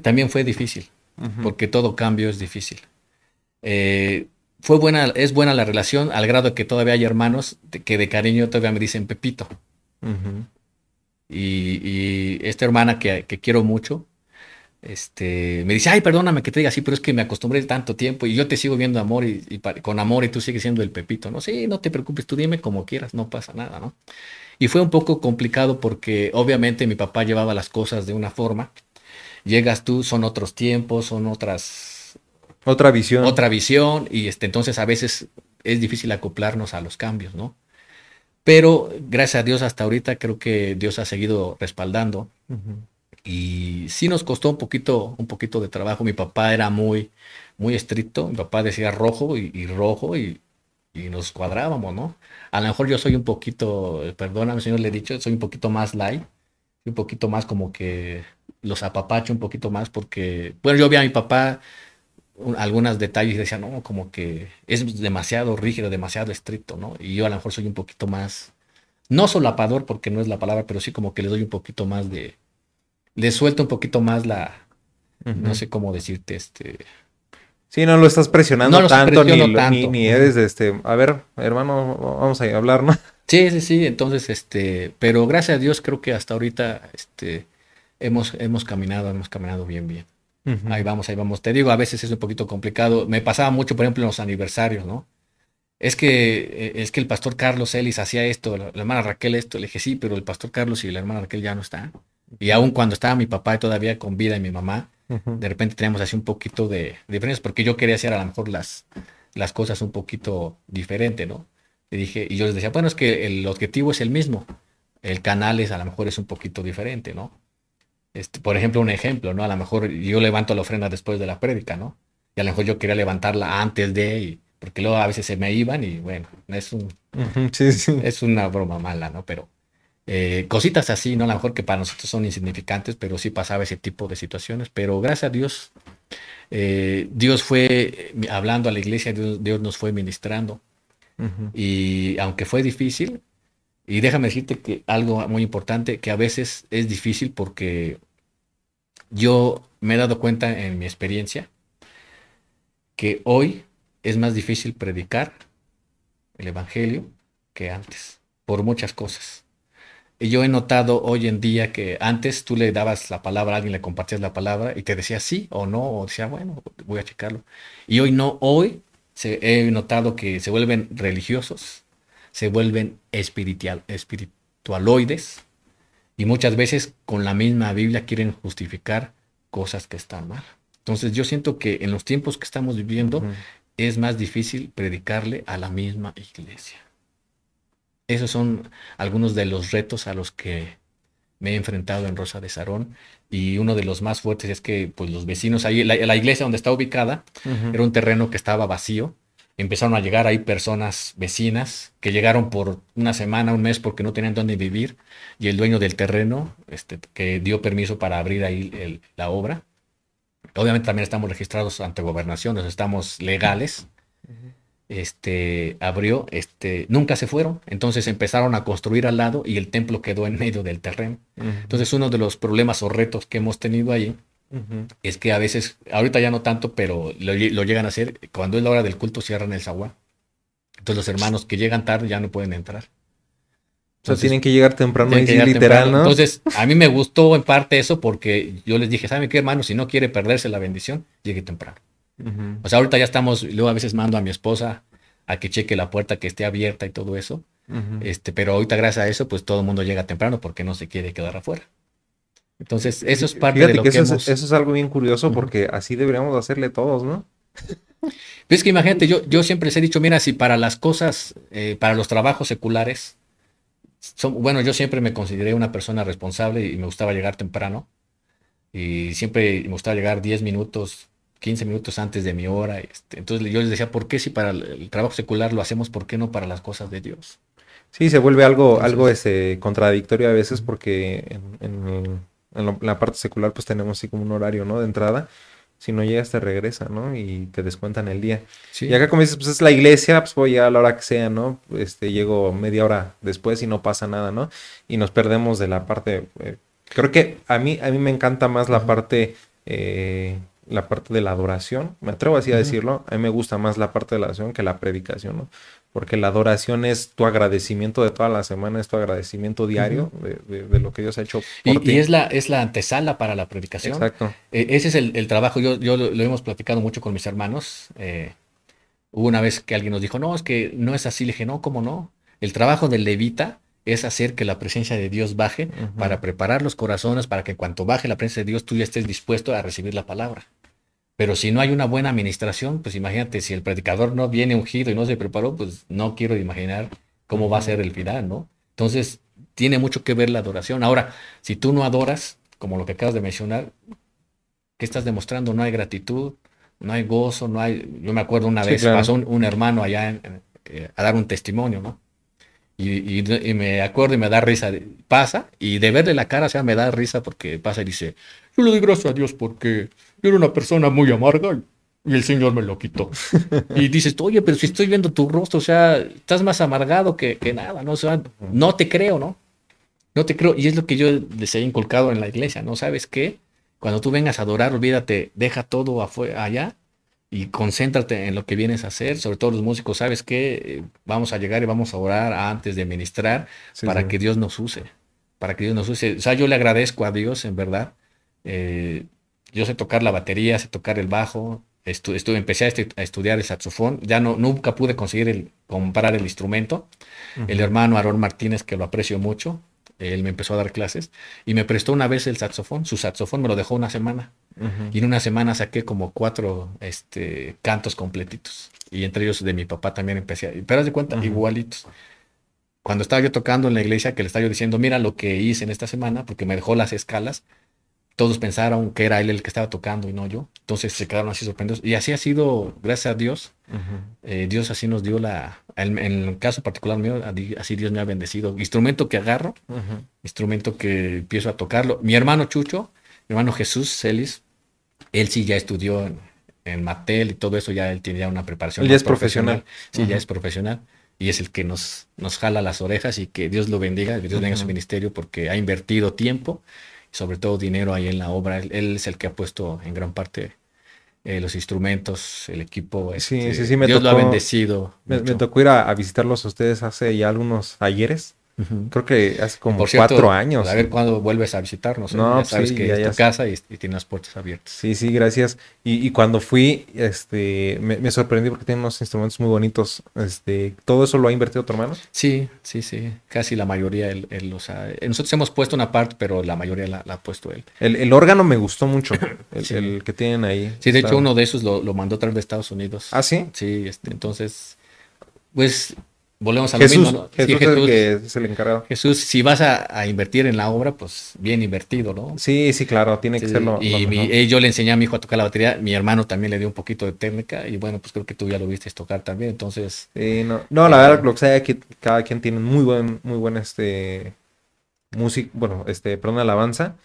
También fue difícil, porque todo cambio es difícil. Eh, fue buena, es buena la relación, al grado que todavía hay hermanos que de cariño todavía me dicen Pepito y, esta hermana que, quiero mucho, este, me dice, ay, perdóname que te diga así, pero es que me acostumbré tanto tiempo y yo te sigo viendo amor y, con amor y tú sigues siendo el Pepito, ¿no? Sí, no te preocupes, tú dime como quieras, no pasa nada, ¿no? Y fue un poco complicado porque obviamente mi papá llevaba las cosas de una forma, llegas tú, son otros tiempos, son otras... Otra visión. Otra visión y este, entonces a veces es difícil acoplarnos a los cambios, ¿no? Pero gracias a Dios hasta ahorita creo que Dios ha seguido respaldando. Y sí nos costó un poquito, un poquito de trabajo. Mi papá era muy, muy estricto. Mi papá decía rojo y, rojo y, y, nos cuadrábamos, ¿no? A lo mejor yo soy un poquito, perdóname señor, le he dicho, soy un poquito más light, un poquito más como que los apapacho un poquito más porque, bueno, yo vi a mi papá algunos detalles y decía, no, como que es demasiado rígido, demasiado estricto, ¿no? Y yo a lo mejor soy un poquito más, no solapador porque no es la palabra, pero sí como que le doy un poquito más de, le suelto un poquito más la, no sé cómo decirte, este... Sí, no lo estás presionando tanto, ni, Ni, eres, este, a ver, hermano, vamos a hablar, ¿no? Sí, sí, sí, entonces, este, pero gracias a Dios creo que hasta ahorita, este, hemos, hemos caminado, hemos caminado bien, bien. Ahí vamos, ahí vamos. Te digo, a veces es un poquito complicado. Me pasaba mucho, por ejemplo, en los aniversarios, ¿no? Es que, eh, es que el pastor Carlos Ellis hacía esto, la, hermana Raquel esto. Le dije, sí, pero el pastor Carlos y la hermana Raquel ya no están. Y aún cuando estaba mi papá todavía con vida y mi mamá, de repente teníamos así un poquito de, diferencias porque yo quería hacer a lo mejor las, las cosas un poquito diferente, ¿no? Y dije, y yo les decía, bueno, es que el objetivo es el mismo. El canal es a lo mejor es un poquito diferente, ¿no? Este, por ejemplo, un ejemplo, ¿no? A lo mejor yo levanto la ofrenda después de la prédica, ¿no? Y a lo mejor yo quería levantarla antes de, porque luego a veces se me iban y bueno, es un, es una broma mala, ¿no? Pero eh, cositas así, ¿no? A lo mejor que para nosotros son insignificantes, pero sí pasaba ese tipo de situaciones. Pero gracias a Dios, eh, Dios fue hablando a la iglesia, Dios, nos fue ministrando. Y aunque fue difícil, y déjame decirte que algo muy importante, que a veces es difícil porque yo me he dado cuenta en mi experiencia que hoy es más difícil predicar el Evangelio que antes, por muchas cosas. Y yo he notado hoy en día que antes tú le dabas la palabra a alguien, le compartías la palabra y te decía sí o no, o decía, bueno, voy a checarlo. Y hoy no, hoy se, he notado que se vuelven religiosos se vuelven espiritual, espiritualoides y muchas veces con la misma Biblia quieren justificar cosas que están mal. Entonces yo siento que en los tiempos que estamos viviendo es más difícil predicarle a la misma iglesia. Esos son algunos de los retos a los que me he enfrentado en Rosa de Sarón y uno de los más fuertes es que pues los vecinos ahí, la, iglesia donde está ubicada era un terreno que estaba vacío empezaron a llegar ahí personas vecinas que llegaron por una semana, un mes porque no tenían dónde vivir y el dueño del terreno este, que dio permiso para abrir ahí la obra. Obviamente también estamos registrados ante gobernación, estamos legales. Este abrió, este, nunca se fueron, entonces empezaron a construir al lado y el templo quedó en medio del terreno. Entonces uno de los problemas o retos que hemos tenido ahí es que a veces, ahorita ya no tanto, pero lo, llegan a hacer, cuando es la hora del culto cierran el zaguán. Entonces los hermanos que llegan tarde ya no pueden entrar. o sea, tienen que llegar temprano y literal, ¿no? Entonces, a mí me gustó en parte eso porque yo les dije, ¿saben qué, hermano? Si no quiere perderse la bendición, llegue temprano. O sea, ahorita ya estamos, luego a veces mando a mi esposa a que cheque la puerta que esté abierta y todo eso. este, pero ahorita gracias a eso, pues todo el mundo llega temprano porque no se quiere quedar afuera. Entonces, eso es parte de lo que, eso, es, eso es algo bien curioso porque así deberíamos hacerle todos, ¿no? Es que imagínate, yo, yo siempre les he dicho, mira, si para las cosas, eh, para los trabajos seculares, son, bueno, yo siempre me consideré una persona responsable y me gustaba llegar temprano. Y siempre me gustaba llegar 10 minutos, 15 minutos antes de mi hora. Este, entonces yo les decía, ¿por qué si para el, trabajo secular lo hacemos, por qué no para las cosas de Dios? Sí, se vuelve algo, algo ese, contradictorio a veces porque en en, la parte secular pues tenemos así como un horario, ¿no? De entrada. Si no llegas te regresa, ¿no? Y te descuentan el día. Y acá como dices, pues es la iglesia, pues voy a la hora que sea, ¿no? Este, llego media hora después y no pasa nada, ¿no? Y nos perdemos de la parte... Eh, creo que a mí, a mí me encanta más la parte... Eh, la parte de la adoración, me atrevo así a decirlo, a mí me gusta más la parte de la adoración que la predicación, ¿no? Porque la adoración es tu agradecimiento de toda la semana, es tu agradecimiento diario de, lo que Dios ha hecho por y, ti. Y es la, es la antesala para la predicación. Exacto. Eh, ese es el, trabajo, yo, yo lo, hemos platicado mucho con mis hermanos. Eh, hubo una vez que alguien nos dijo, no, es que no es así. Le dije, no, ¿cómo no? El trabajo del levita es hacer que la presencia de Dios baje para preparar los corazones, para que cuando baje la presencia de Dios tú ya estés dispuesto a recibir la palabra. Pero si no hay una buena administración, pues imagínate, si el predicador no viene ungido y no se preparó, pues no quiero imaginar cómo va a ser el final, ¿no? Entonces, tiene mucho que ver la adoración. Ahora, si tú no adoras, como lo que acabas de mencionar, ¿qué estás demostrando? No hay gratitud, no hay gozo, no hay... Yo me acuerdo una vez, pasó un, hermano allá eh, a dar un testimonio, ¿no? Y, me acuerdo y me da risa. Pasa, y de verle la cara, o sea, me da risa porque pasa y dice, yo le doy gracias a Dios porque yo era una persona muy amarga y, el Señor me lo quitó. y dices, oye, pero si estoy viendo tu rostro, o sea, estás más amargado que, nada, ¿no? O sea, no te creo, ¿no? No te creo. Y es lo que yo les he inculcado en la iglesia, ¿no? ¿Sabes qué? Cuando tú vengas a adorar, olvídate, deja todo afuera, allá y concéntrate en lo que vienes a hacer, sobre todo los músicos, sabes que vamos a llegar y vamos a orar antes de ministrar para que Dios nos use, para que Dios nos use. O sea, yo le agradezco a Dios, en verdad. Eh, yo sé tocar la batería, sé tocar el bajo, estuve, empecé a, estudiar el saxofón, ya no, nunca pude conseguir el, comprar el instrumento. El hermano Aarón Martínez, que lo aprecio mucho, él me empezó a dar clases y me prestó una vez el saxofón, su saxofón me lo dejó una semana. Y en una semana saqué como cuatro este, cantos completitos. Y entre ellos de mi papá también empecé, a, pero haz de cuenta, igualitos. Cuando estaba yo tocando en la iglesia, que le estaba yo diciendo, mira lo que hice en esta semana, porque me dejó las escalas, todos pensaron que era él el que estaba tocando y no yo. Entonces se quedaron así sorprendidos. Y así ha sido, gracias a Dios. Eh, Dios así nos dio la, en, el caso particular mío, así Dios me ha bendecido. Instrumento que agarro, instrumento que empiezo a tocarlo. Mi hermano Chucho, mi hermano Jesús Celis, él sí ya estudió en, en Mattel y todo eso, ya él tiene ya una preparación. Él ya es profesional. Sí, ya es profesional. Y es el que nos, nos jala las orejas y que Dios lo bendiga, que Dios venga a su ministerio porque ha invertido tiempo sobre todo dinero ahí en la obra. Él, es el que ha puesto en gran parte eh, los instrumentos, el equipo. sí, este, sí, sí, me Dios lo ha bendecido. Me, tocó ir a, visitarlos a ustedes hace ya algunos ayeres. Creo que hace como cuatro años. A ver cuándo vuelves a visitarnos. ¿eh? No, ya sabes que es tu casa y, tiene las puertas abiertas. Sí, sí, gracias. Y, cuando fui, este, me, sorprendí porque tiene unos instrumentos muy bonitos. Este, ¿Todo eso lo ha invertido tu hermano? Sí, sí, sí. Casi la mayoría él, los ha... Nosotros hemos puesto una parte, pero la mayoría la, ha puesto él. El, órgano me gustó mucho, el, que tienen ahí. Sí, de hecho uno de esos lo, lo mandó a traer de Estados Unidos. ¿Ah, sí? Sí, este, entonces, pues volvemos a lo mismo. ¿no? Jesús, Jesús, es el que es el encargado. Jesús, si vas a, invertir en la obra, pues bien invertido, ¿no? Sí, sí, claro, tiene que serlo. Y yo le enseñé a mi hijo a tocar la batería, mi hermano también le dio un poquito de técnica y bueno, pues creo que tú ya lo viste tocar también, entonces. Sí, no, no la verdad, lo que sea, que cada quien tiene muy buen, muy buen este música, bueno, este, perdón, alabanza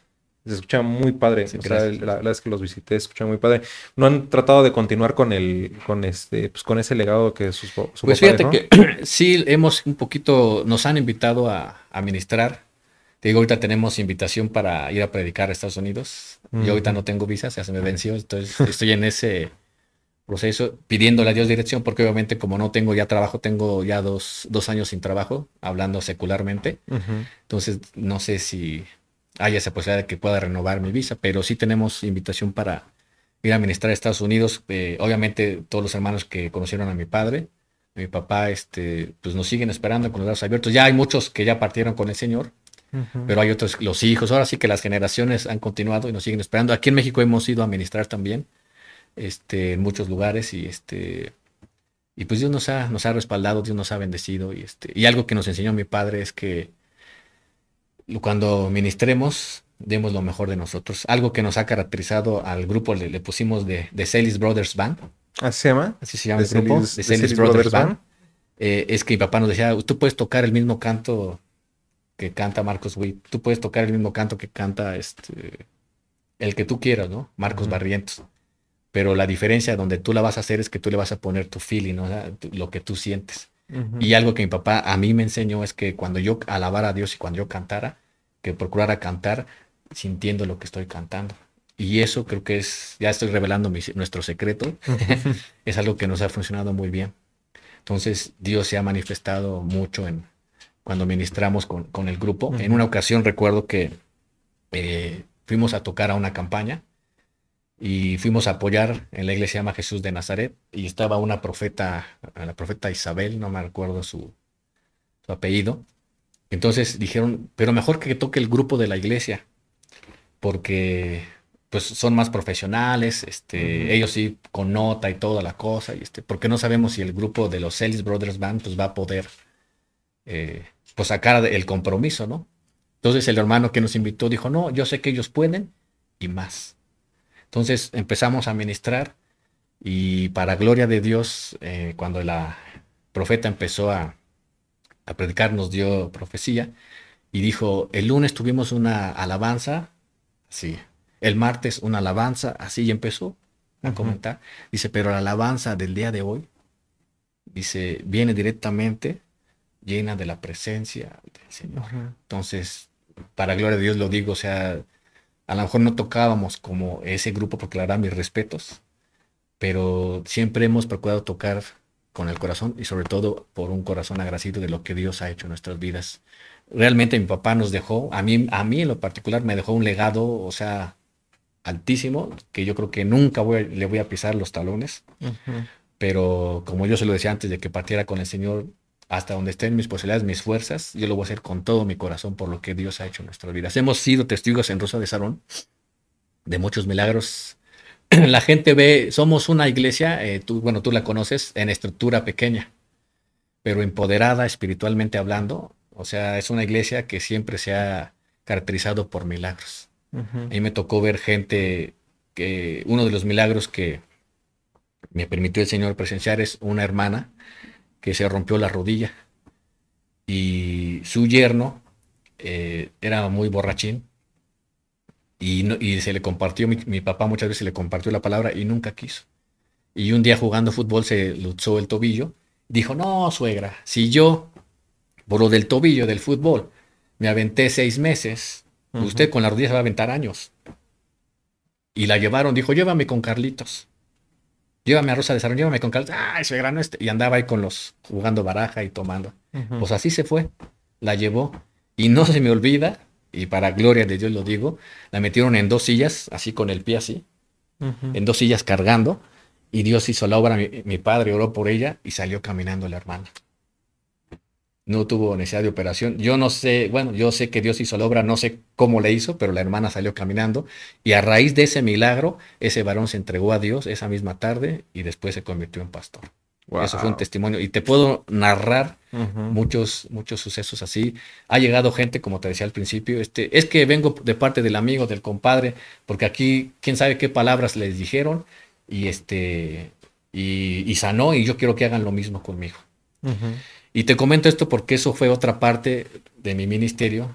se escucha muy padre. o sea, la, verdad es que los visité, se escucha muy padre. ¿No han tratado de continuar con el, con este, pues con ese legado que sus, su Pues fíjate que sí hemos un poquito, nos han invitado a, a ministrar. Te digo, ahorita tenemos invitación para ir a predicar a Estados Unidos. Yo ahorita no tengo visa, ya se me venció, entonces estoy en ese proceso pidiéndole a Dios dirección, porque obviamente como no tengo ya trabajo, tengo ya dos, dos años sin trabajo, hablando secularmente. Entonces no sé si haya esa posibilidad de que pueda renovar mi visa, pero sí tenemos invitación para ir a ministrar a Estados Unidos. Eh, obviamente todos los hermanos que conocieron a mi padre, a mi papá, este, pues nos siguen esperando con los brazos abiertos. Ya hay muchos que ya partieron con el Señor, pero hay otros, los hijos, ahora sí que las generaciones han continuado y nos siguen esperando. Aquí en México hemos ido a ministrar también, este, en muchos lugares y este... Y pues Dios nos ha, nos ha respaldado, Dios nos ha bendecido. Y, este, y algo que nos enseñó mi padre es que cuando ministremos, demos lo mejor de nosotros. Algo que nos ha caracterizado al grupo, le, pusimos de, de Celis Brothers Band. ¿Así se llama? Así se llama el grupo, de Celis, Brothers, Band. Eh, es que mi papá nos decía, tú puedes tocar el mismo canto que canta Marcos Witt, tú puedes tocar el mismo canto que canta este, el que tú quieras, ¿no? Marcos Barrientos. Pero la diferencia donde tú la vas a hacer es que tú le vas a poner tu feeling, ¿no? lo que tú sientes. Y algo que mi papá a mí me enseñó es que cuando yo alabara a Dios y cuando yo cantara, que procurara cantar sintiendo lo que estoy cantando. Y eso creo que es, ya estoy revelando nuestro secreto, es algo que nos ha funcionado muy bien. Entonces Dios se ha manifestado mucho en cuando ministramos con, con el grupo. En una ocasión recuerdo que eh, fuimos a tocar a una campaña y fuimos a apoyar en la iglesia llama Jesús de Nazaret y estaba una profeta, la profeta Isabel, no me acuerdo su, apellido. Entonces dijeron, pero mejor que toque el grupo de la iglesia, porque pues son más profesionales, este, ellos sí con nota y toda la cosa, y este, porque no sabemos si el grupo de los Celis Brothers Band pues va a poder eh, pues sacar el compromiso, ¿no? Entonces el hermano que nos invitó dijo, no, yo sé que ellos pueden y más. Entonces empezamos a ministrar y para gloria de Dios, eh, cuando la profeta empezó a, a predicar, nos dio profecía y dijo, el lunes tuvimos una alabanza, así, el martes una alabanza, así y empezó a comentar. Dice, pero la alabanza del día de hoy, dice, viene directamente llena de la presencia del Señor. Entonces, para gloria de Dios lo digo, o sea, a lo mejor no tocábamos como ese grupo, porque la verdad, mis respetos, pero siempre hemos procurado tocar con el corazón y sobre todo por un corazón agradecido de lo que Dios ha hecho en nuestras vidas. Realmente mi papá nos dejó, a mí, a mí en lo particular me dejó un legado, o sea, altísimo, que yo creo que nunca voy le voy a pisar los talones, pero como yo se lo decía antes de que partiera con el Señor, hasta donde estén mis posibilidades, mis fuerzas, yo lo voy a hacer con todo mi corazón por lo que Dios ha hecho en nuestras vidas. Hemos sido testigos en Rosa de Sarón de muchos milagros. La gente ve, somos una iglesia, eh, tú, bueno, tú la conoces, en estructura pequeña, pero empoderada espiritualmente hablando. O sea, es una iglesia que siempre se ha caracterizado por milagros. A mí me tocó ver gente que uno de los milagros que me permitió el Señor presenciar es una hermana que se rompió la rodilla y su yerno eh, era muy borrachín y, y se le compartió, mi, papá muchas veces le compartió la palabra y nunca quiso. Y un día jugando fútbol se luchó el tobillo. Dijo, no, suegra, si yo, por lo del tobillo del fútbol, me aventé seis meses, usted con la rodilla se va a aventar años. Y la llevaron, dijo, llévame con Carlitos llévame a Rosa de Sarón, llévame con Carlos, ay, ese grano este, y andaba ahí con los, jugando baraja y tomando. Pues así se fue, la llevó, y no se me olvida, y para gloria de Dios lo digo, la metieron en dos sillas, así con el pie así, en dos sillas cargando, y Dios hizo la obra, mi, mi, padre oró por ella, y salió caminando la hermana. No tuvo necesidad de operación. Yo no sé, bueno, yo sé que Dios hizo la obra, no sé cómo le hizo, pero la hermana salió caminando y a raíz de ese milagro, ese varón se entregó a Dios esa misma tarde y después se convirtió en pastor. Eso fue un testimonio. Y te puedo narrar muchos, muchos sucesos así. Ha llegado gente, como te decía al principio, este, es que vengo de parte del amigo, del compadre, porque aquí quién sabe qué palabras les dijeron y este y, sanó y yo quiero que hagan lo mismo conmigo. Y te comento esto porque eso fue otra parte de mi ministerio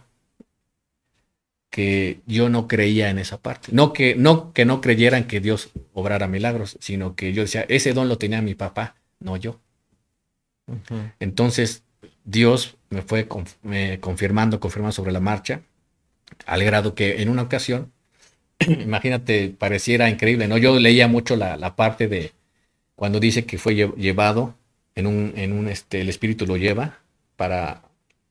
que yo no creía en esa parte. No que no, que no creyeran que Dios obrara milagros, sino que yo decía, ese don lo tenía mi papá, no yo. Entonces, Dios me fue confirmando, confirmando sobre la marcha, al grado que en una ocasión, imagínate, pareciera increíble, ¿no? Yo leía mucho la, la parte de cuando dice que fue llevado en un, en un este, el espíritu lo lleva para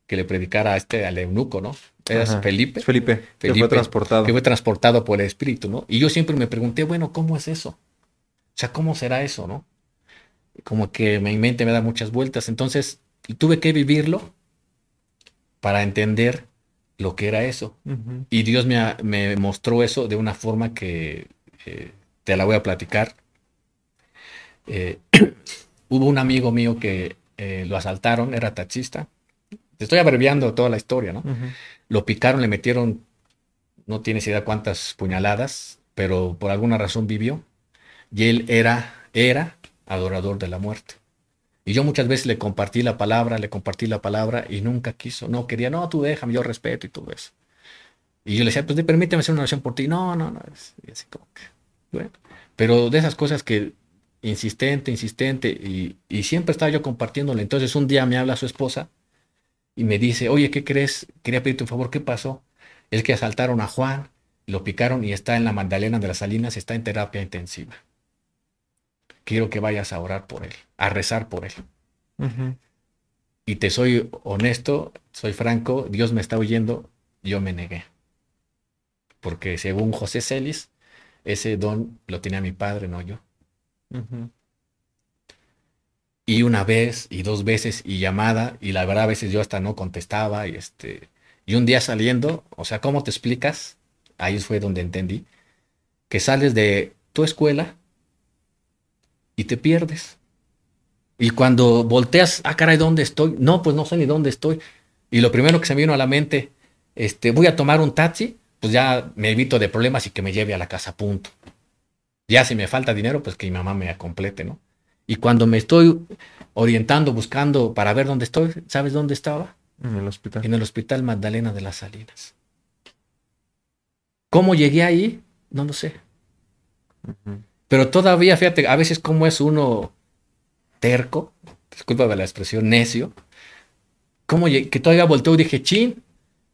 que le predicara a este, al eunuco, ¿no? Es Felipe. Felipe, que fue transportado. Que fue transportado por el espíritu, ¿no? Y yo siempre me pregunté, bueno, ¿cómo es eso? O sea, ¿cómo será eso, no? Como que mi mente me da muchas vueltas. Entonces, tuve que vivirlo para entender lo que era eso. Y Dios me, me, mostró eso de una forma que eh, te la voy a platicar. Eh, Hubo un amigo mío que eh, lo asaltaron, era taxista. Te estoy abreviando toda la historia, ¿no? Lo picaron, le metieron, no tienes idea cuántas puñaladas, pero por alguna razón vivió. Y él era, era adorador de la muerte. Y yo muchas veces le compartí la palabra, le compartí la palabra y nunca quiso, no quería, no, tú déjame, yo respeto y todo eso. Y yo le decía, pues permíteme hacer una oración por ti. No, no, no. Y así como que, bueno. Pero de esas cosas que insistente, insistente, y, siempre estaba yo compartiéndole. Entonces un día me habla su esposa y me dice, oye, ¿qué crees? Quería pedirte un favor, ¿qué pasó? Es que asaltaron a Juan, lo picaron y está en la Magdalena de las Salinas, está en terapia intensiva. Quiero que vayas a orar por él, a rezar por él. Y te soy honesto, soy franco, Dios me está oyendo, yo me negué. Porque según José Celis, ese don lo tenía mi padre, no yo. Y una vez y dos veces y llamada y la verdad a veces yo hasta no contestaba y este y un día saliendo, o sea, ¿cómo te explicas? Ahí fue donde entendí que sales de tu escuela y te pierdes. Y cuando volteas, ah, caray, ¿dónde estoy? No, pues no sé ni dónde estoy. Y lo primero que se me vino a la mente, este, voy a tomar un taxi, pues ya me evito de problemas y que me lleve a la casa, punto. Ya si me falta dinero, pues que mi mamá me complete, ¿no? Y cuando me estoy orientando, buscando para ver dónde estoy, ¿sabes dónde estaba? En el hospital. En el Hospital Magdalena de las Salinas. ¿Cómo llegué ahí? No lo sé. Pero todavía, fíjate, a veces como es uno terco, disculpa la expresión, necio, como que todavía volteo y dije, chin,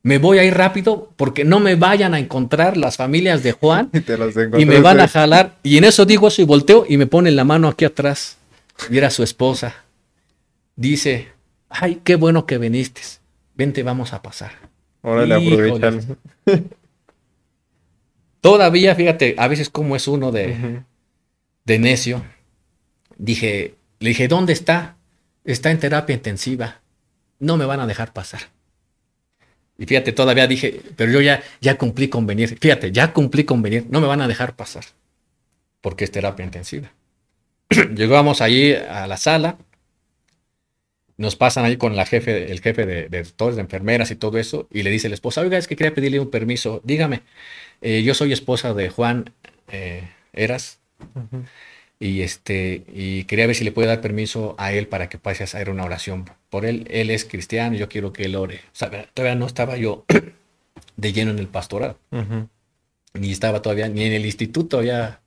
me voy a ir rápido porque no me vayan a encontrar las familias de Juan y, me van a jalar. Y en eso digo eso y volteo y me ponen la mano aquí atrás. Y era su esposa. Dice, ay, qué bueno que viniste. Vente, vamos a pasar. Órale, aprovechan. Todavía, fíjate, a veces como es uno de, de necio. Dije, le dije, ¿dónde está? Está en terapia intensiva. No me van a dejar pasar. Y fíjate, todavía dije, pero yo ya, ya cumplí con venir. Fíjate, ya cumplí con venir. No me van a dejar pasar. Porque es terapia intensiva. Llegamos allí a la sala. Nos pasan ahí con la jefe, el jefe de, de de enfermeras y todo eso. Y le dice la esposa, oiga, es que quería pedirle un permiso. Dígame, eh, yo soy esposa de Juan eh, Eras. Y este, y quería ver si le puede dar permiso a él para que pase a hacer una oración por él. Él es cristiano, yo quiero que él ore. O sea, todavía no estaba yo de lleno en el pastorado. Ni estaba todavía, ni en el instituto había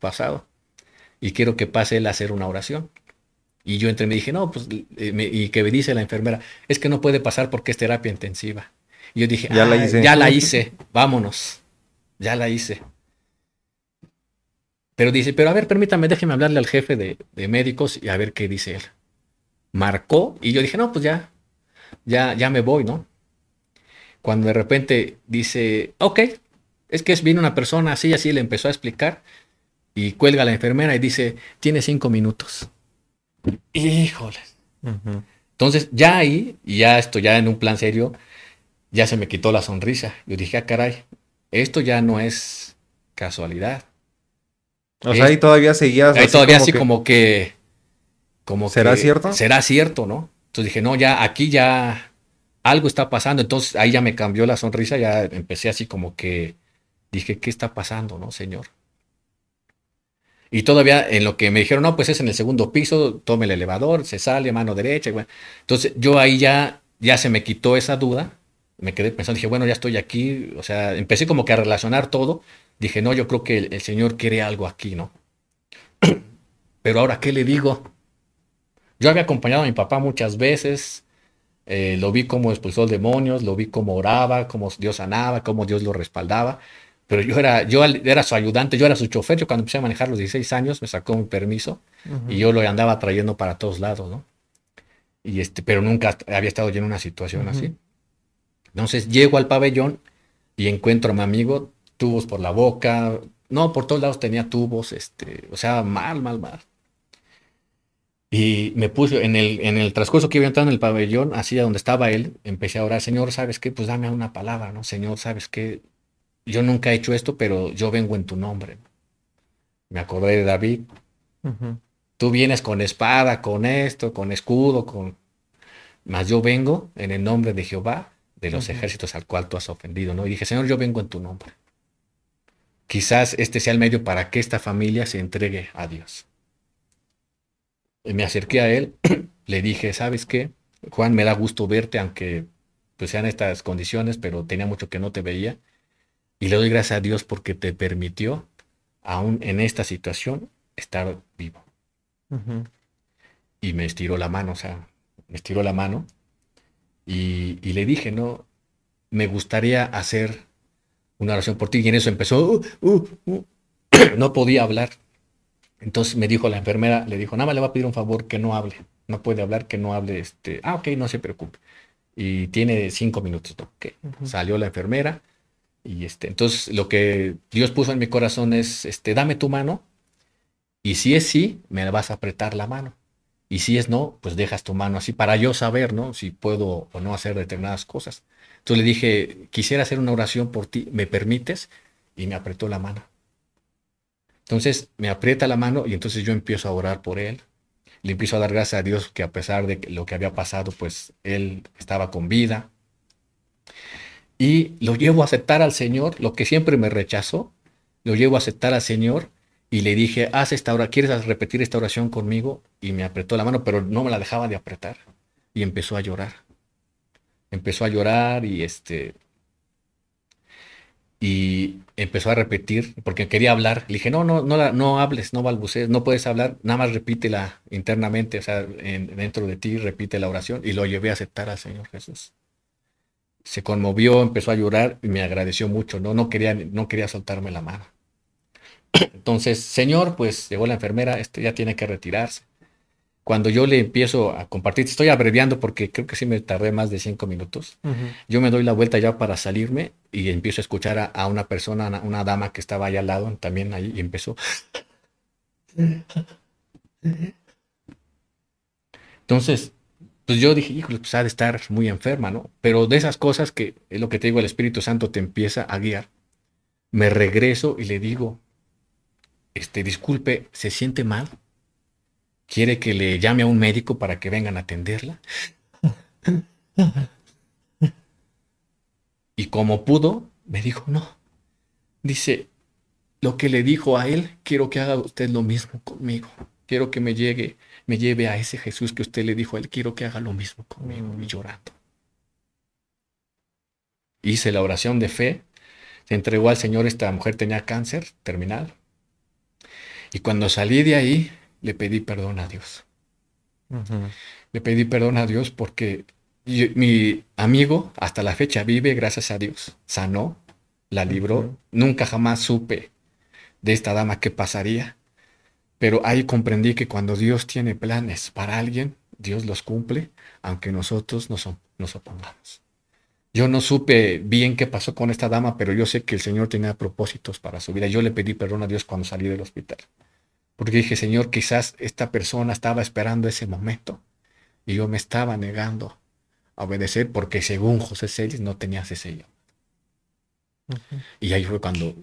pasado. Y quiero que pase él a hacer una oración. Y yo entre me dije, no, pues, eh, y que me dice la enfermera, es que no puede pasar porque es terapia intensiva. Y yo dije, ya la hice, ya la hice, vámonos, ya la hice. Pero dice, pero a ver, permítame, déjeme hablarle al jefe de, médicos y a ver qué dice él. Marcó y yo dije, no, pues ya, ya, ya me voy, ¿no? Cuando de repente dice, ok, es que viene una persona así, así, le empezó a explicar y cuelga a la enfermera y dice, tiene cinco minutos. Híjole. Entonces, ya ahí, y ya esto, ya en un plan serio, ya se me quitó la sonrisa. Yo dije, ah, caray, esto ya no es casualidad. O sea, ahí todavía seguías. Ahí todavía así como que. Como ¿Será cierto? Será cierto, ¿no? Entonces dije, no, ya aquí ya algo está pasando. Entonces ahí ya me cambió la sonrisa, ya empecé así como que dije, ¿qué está pasando, no, señor? Y todavía en lo que me dijeron, no, pues es en el segundo piso, tome el elevador, se sale, mano derecha. Entonces yo ahí ya, ya se me quitó esa duda. Me quedé pensando, dije, bueno, ya estoy aquí. O sea, empecé como que a relacionar todo dije, no, yo creo que el, Señor quiere algo aquí, ¿no? Pero ahora, ¿qué le digo? Yo había acompañado a mi papá muchas veces, eh, lo vi como expulsó demonios, lo vi como oraba, como Dios sanaba, como Dios lo respaldaba, pero yo era, yo era su ayudante, yo era su chofer, yo cuando empecé a manejar los 16 años me sacó mi permiso y yo lo andaba trayendo para todos lados, ¿no? Y este, pero nunca había estado yo en una situación así. Entonces llego al pabellón y encuentro a mi amigo tubos por la boca, no, por todos lados tenía tubos, este, o sea, mal, mal, mal. Y me puse en el, en el transcurso que iba entrando en el pabellón, así a donde estaba él, empecé a orar, Señor, ¿sabes qué? Pues dame una palabra, ¿no? Señor, ¿sabes qué? Yo nunca he hecho esto, pero yo vengo en tu nombre. Me acordé de David. Tú vienes con espada, con esto, con escudo, con... Mas yo vengo en el nombre de Jehová, de los ejércitos al cual tú has ofendido, ¿no? Y dije, Señor, yo vengo en tu nombre quizás este sea el medio para que esta familia se entregue a Dios. Y me acerqué a él, le dije, ¿sabes qué? Juan, me da gusto verte, aunque pues sean estas condiciones, pero tenía mucho que no te veía. Y le doy gracias a Dios porque te permitió, aún en esta situación, estar vivo. Y me estiró la mano, o sea, me estiró la mano. Y, y le dije, no, me gustaría hacer una oración por ti. Y en eso empezó, uh, uh, uh. no podía hablar. Entonces me dijo la enfermera, le dijo, nada más le va a pedir un favor que no hable. No puede hablar, que no hable. Este, ah, ok, no se preocupe. Y tiene cinco minutos. Salió la enfermera. Y este, entonces lo que Dios puso en mi corazón es, este, dame tu mano. Y si es sí, me vas a apretar la mano. Y si es no, pues dejas tu mano así para yo saber, ¿no? Si puedo o no hacer determinadas cosas. Entonces le dije, quisiera hacer una oración por ti, ¿me permites? Y me apretó la mano. Entonces me aprieta la mano y entonces yo empiezo a orar por él. Le empiezo a dar gracias a Dios que a pesar de lo que había pasado, pues él estaba con vida. Y lo llevo a aceptar al Señor, lo que siempre me rechazó, lo llevo a aceptar al Señor y le dije, haz esta oración, ¿quieres repetir esta oración conmigo? Y me apretó la mano, pero no me la dejaba de apretar. Y empezó a llorar. Empezó a llorar y este, y empezó a repetir, porque quería hablar. Le dije, no, no, no, no hables, no balbucees, no puedes hablar, nada más repítela internamente, o sea, dentro de ti, repite la oración. Y lo llevé a aceptar al Señor Jesús. Se conmovió, empezó a llorar y me agradeció mucho, ¿no? No quería, no quería soltarme la mano. Entonces, Señor, pues llegó la enfermera, este ya tiene que retirarse cuando yo le empiezo a compartir, estoy abreviando porque creo que sí me tardé más de cinco minutos, yo me doy la vuelta ya para salirme y empiezo a escuchar a, una persona, a una dama que estaba ahí al lado, también ahí, y empezó. Entonces, pues yo dije, híjole, pues ha de estar muy enferma, ¿no? Pero de esas cosas que es lo que te digo, el Espíritu Santo te empieza a guiar. Me regreso y le digo, este, disculpe, ¿se siente mal? quiere que le llame a un médico para que vengan a atenderla. Y como pudo, me dijo, no. Dice, lo que le dijo a él, quiero que haga usted lo mismo conmigo. Quiero que me llegue, me lleve a ese Jesús que usted le dijo a él, quiero que haga lo mismo conmigo. Y llorando. Hice la oración de fe, se entregó al Señor, esta mujer tenía cáncer terminal. Y cuando salí de ahí, le pedí perdón a Dios. Le pedí perdón a Dios porque mi amigo hasta la fecha vive, gracias a Dios. Sanó, la libró. Nunca jamás supe de esta dama qué pasaría. Pero ahí comprendí que cuando Dios tiene planes para alguien, Dios los cumple, aunque nosotros nos, nos opongamos. Yo no supe bien qué pasó con esta dama, pero yo sé que el Señor tenía propósitos para su vida. Yo le pedí perdón a Dios cuando salí del hospital. Porque dije, Señor, quizás esta persona estaba esperando ese momento y yo me estaba negando a obedecer porque según José Celis no tenía ese sello. Y ahí fue cuando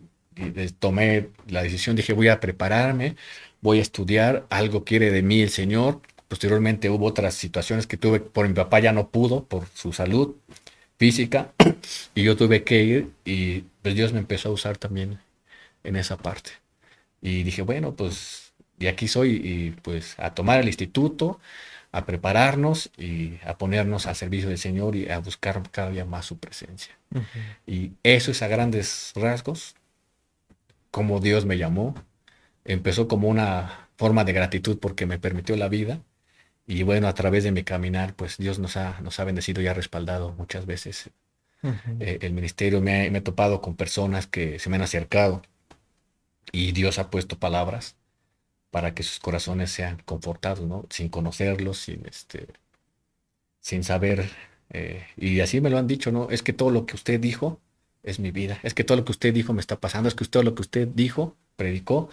tomé la decisión, dije, voy a prepararme, voy a estudiar, algo quiere de mí el Señor. Posteriormente hubo otras situaciones que tuve, por mi papá ya no pudo, por su salud física, y yo tuve que ir y pues Dios me empezó a usar también en esa parte. Y dije, bueno, pues y aquí soy y pues a tomar el instituto, a prepararnos y a ponernos al servicio del Señor y a buscar cada día más su presencia. Y eso es a grandes rasgos, como Dios me llamó. Empezó como una forma de gratitud porque me permitió la vida. Y bueno, a través de mi caminar, pues Dios nos ha, nos ha bendecido y ha respaldado muchas veces. Eh, el ministerio me, me he topado con personas que se me han acercado y Dios ha puesto palabras para que sus corazones sean confortados, ¿no? Sin conocerlos, sin este, sin saber. Eh, y así me lo han dicho, ¿no? Es que todo lo que usted dijo es mi vida. Es que todo lo que usted dijo me está pasando. Es que todo lo que usted dijo, predicó.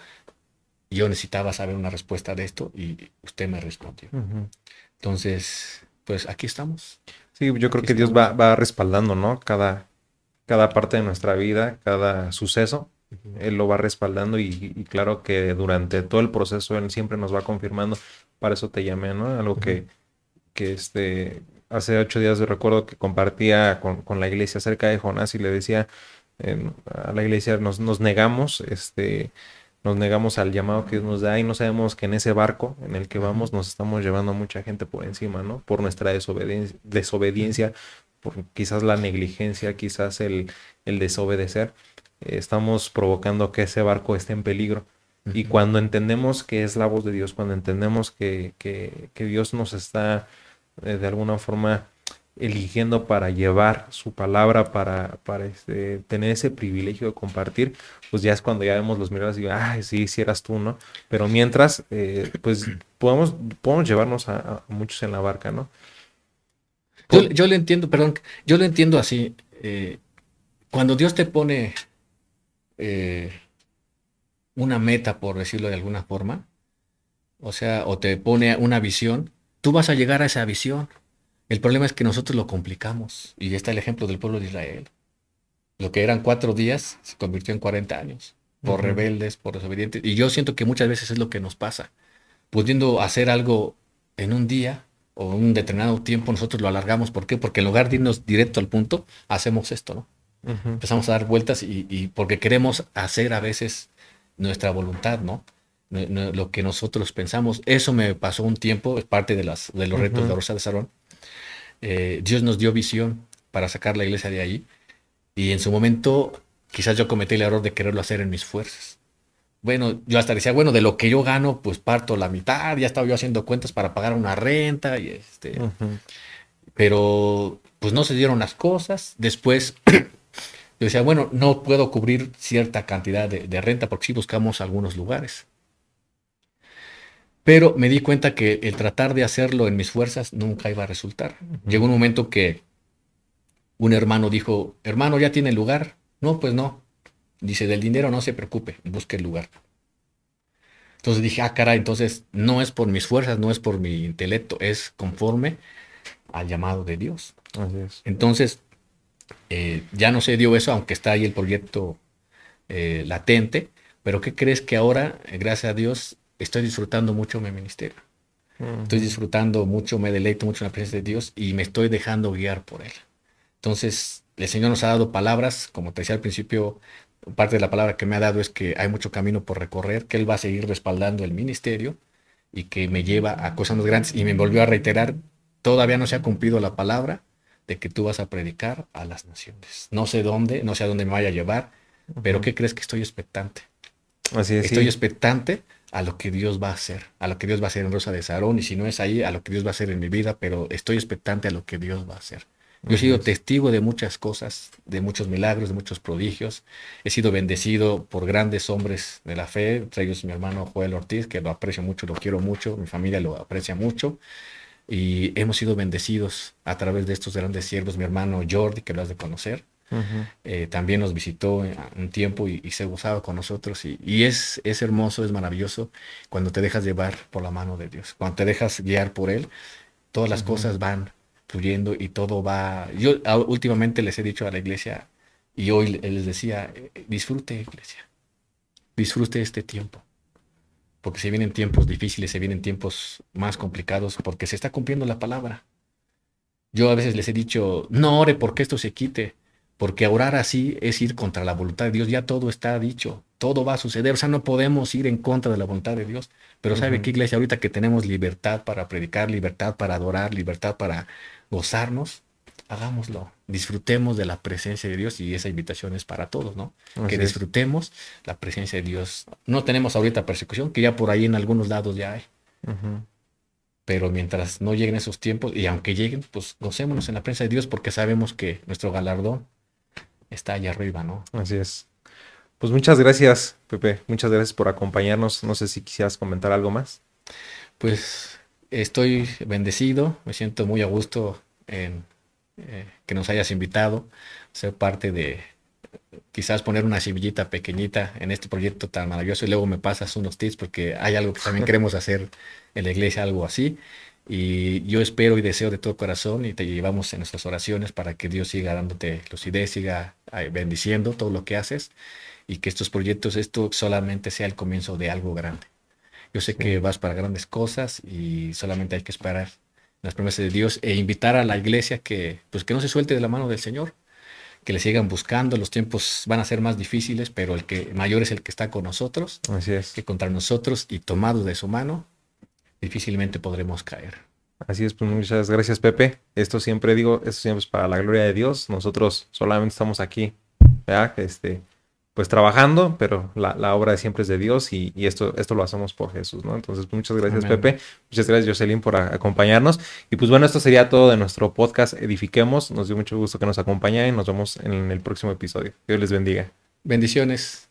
Yo necesitaba saber una respuesta de esto y usted me respondió. Entonces, pues aquí estamos. Sí, yo creo que Dios va, va, respaldando, ¿no? Cada, cada parte de nuestra vida, cada suceso él lo va respaldando y, claro que durante todo el proceso Él siempre nos va confirmando. Para eso te llamé, ¿no? Algo que, que este, hace ocho días recuerdo que compartía con, la iglesia acerca de Jonás y le decía a la iglesia nos, nos negamos, este, nos negamos al llamado que Dios nos da y no sabemos que en ese barco en el que vamos nos estamos llevando a mucha gente por encima, ¿no? Por nuestra desobediencia, desobediencia por quizás la negligencia, quizás el, el desobedecer estamos provocando que ese barco esté en peligro. Y cuando entendemos que es la voz de Dios, cuando entendemos que, Dios nos está eh, de alguna forma eligiendo para llevar su palabra, para, para este, tener ese privilegio de compartir, pues ya es cuando ya vemos los miradas y ay, sí, si eras tú, ¿no? Pero mientras, eh, pues podemos, podemos llevarnos a, muchos en la barca, ¿no? Yo, yo lo entiendo, perdón, yo lo entiendo así. Eh, cuando Dios te pone eh, una meta, por decirlo de alguna forma, o sea, o te pone una visión, tú vas a llegar a esa visión. El problema es que nosotros lo complicamos. Y está el ejemplo del pueblo de Israel. Lo que eran cuatro días se convirtió en 40 años. Por rebeldes, por desobedientes. Y yo siento que muchas veces es lo que nos pasa. pudiendo hacer algo en un día o en un determinado tiempo, nosotros lo alargamos. ¿Por qué? Porque en lugar de irnos directo al punto, hacemos esto, ¿no? Empezamos a dar vueltas y, porque queremos hacer a veces nuestra voluntad, ¿no? lo que nosotros pensamos. Eso me pasó un tiempo, es parte de, las, de los retos de Rosa de Sarón. Eh, Dios nos dio visión para sacar la iglesia de ahí y en su momento quizás yo cometí el error de quererlo hacer en mis fuerzas. Bueno, yo hasta decía, bueno, de lo que yo gano, pues parto la mitad, ya estaba yo haciendo cuentas para pagar una renta y este... Pero pues no se dieron las cosas. Después yo decía, bueno, no puedo cubrir cierta cantidad de, renta porque sí buscamos algunos lugares. Pero me di cuenta que el tratar de hacerlo en mis fuerzas nunca iba a resultar. Llegó un momento que un hermano dijo, hermano, ¿ya tiene lugar? No, pues no. Dice, del dinero no se preocupe, busque el lugar. Entonces dije, ah, cara, entonces no es por mis fuerzas, no es por mi intelecto, es conforme al llamado de Dios. Entonces, eh, ya no se dio eso, aunque está ahí el proyecto eh, latente, pero ¿qué crees que ahora, gracias a Dios, estoy disfrutando mucho mi ministerio? Estoy disfrutando mucho, me deleito mucho en la presencia de Dios y me estoy dejando guiar por Él. Entonces, el Señor nos ha dado palabras, como te decía al principio, parte de la palabra que me ha dado es que hay mucho camino por recorrer, que Él va a seguir respaldando el ministerio y que me lleva a cosas más grandes. Y me volvió a reiterar, todavía no se ha cumplido la palabra, de que tú vas a predicar a las naciones. No sé dónde, no sé a dónde me vaya a llevar, pero ¿qué crees que estoy expectante? Así es. Estoy expectante a lo que Dios va a hacer, a lo que Dios va a hacer en Rosa de Sarón, y si no es ahí, a lo que Dios va a hacer en mi vida, pero estoy expectante a lo que Dios va a hacer. Yo he sido testigo de muchas cosas, de muchos milagros, de muchos prodigios. He sido bendecido por grandes hombres de la fe, entre ellos mi hermano Joel Ortiz, que lo aprecio mucho, lo quiero mucho, mi familia lo aprecia mucho y hemos sido bendecidos a través de estos grandes siervos. Mi hermano Jordi, que lo has de conocer, eh, también nos visitó un tiempo y, se gozaba con nosotros. Y, es, es hermoso, es maravilloso cuando te dejas llevar por la mano de Dios, cuando te dejas guiar por Él, todas las cosas van fluyendo y todo va... Yo últimamente les he dicho a la iglesia y hoy les decía, eh, disfrute iglesia, disfrute este tiempo porque se vienen tiempos difíciles, se vienen tiempos más complicados, porque se está cumpliendo la palabra. Yo a veces les he dicho, no ore porque esto se quite, porque orar así es ir contra la voluntad de Dios, ya todo está dicho, todo va a suceder, o sea, no podemos ir en contra de la voluntad de Dios, pero ¿sabe qué iglesia? Ahorita que tenemos libertad para predicar, libertad para adorar, libertad para gozarnos, hagámoslo, disfrutemos de la presencia de Dios y esa invitación es para todos, ¿no? que disfrutemos la presencia de Dios. No tenemos ahorita persecución, que ya por ahí en algunos lados ya hay. Pero mientras no lleguen esos tiempos, y aunque lleguen, pues gocémonos en la presencia de Dios porque sabemos que nuestro galardón está allá arriba, ¿no? Así es. Pues muchas gracias, Pepe. Muchas gracias por acompañarnos. No sé si quisieras comentar algo más. Pues estoy bendecido, me siento muy a gusto en eh, que nos hayas invitado, ser parte de quizás poner una civillita pequeñita en este proyecto tan maravilloso y luego me pasas unos tips porque hay algo que también queremos hacer en la iglesia, algo así. Y yo espero y deseo de todo corazón y te llevamos en nuestras oraciones para que Dios siga dándote lucidez, siga bendiciendo todo lo que haces y que estos proyectos, esto solamente sea el comienzo de algo grande. Yo sé que vas para grandes cosas y solamente hay que esperar las promesas de Dios e invitar a la iglesia que, pues, que no se suelte de la mano del Señor, que le sigan buscando. Los tiempos van a ser más difíciles, pero el que mayor es el que está con nosotros, Así es. que contra nosotros y tomado de su mano, difícilmente podremos caer. Así es, pues muchas gracias Pepe. Esto siempre digo, esto siempre es para la gloria de Dios. Nosotros solamente estamos aquí, ¿verdad? Este, pues trabajando, pero la, obra de siempre es de Dios y, esto, esto lo hacemos por Jesús, ¿no? Entonces, pues, muchas gracias, Pepe. Muchas gracias, Jocelyn, por acompañarnos. Y pues bueno, esto sería todo de nuestro podcast Edifiquemos. Nos dio mucho gusto que nos acompañen y nos vemos en el próximo episodio. Dios les bendiga. Bendiciones.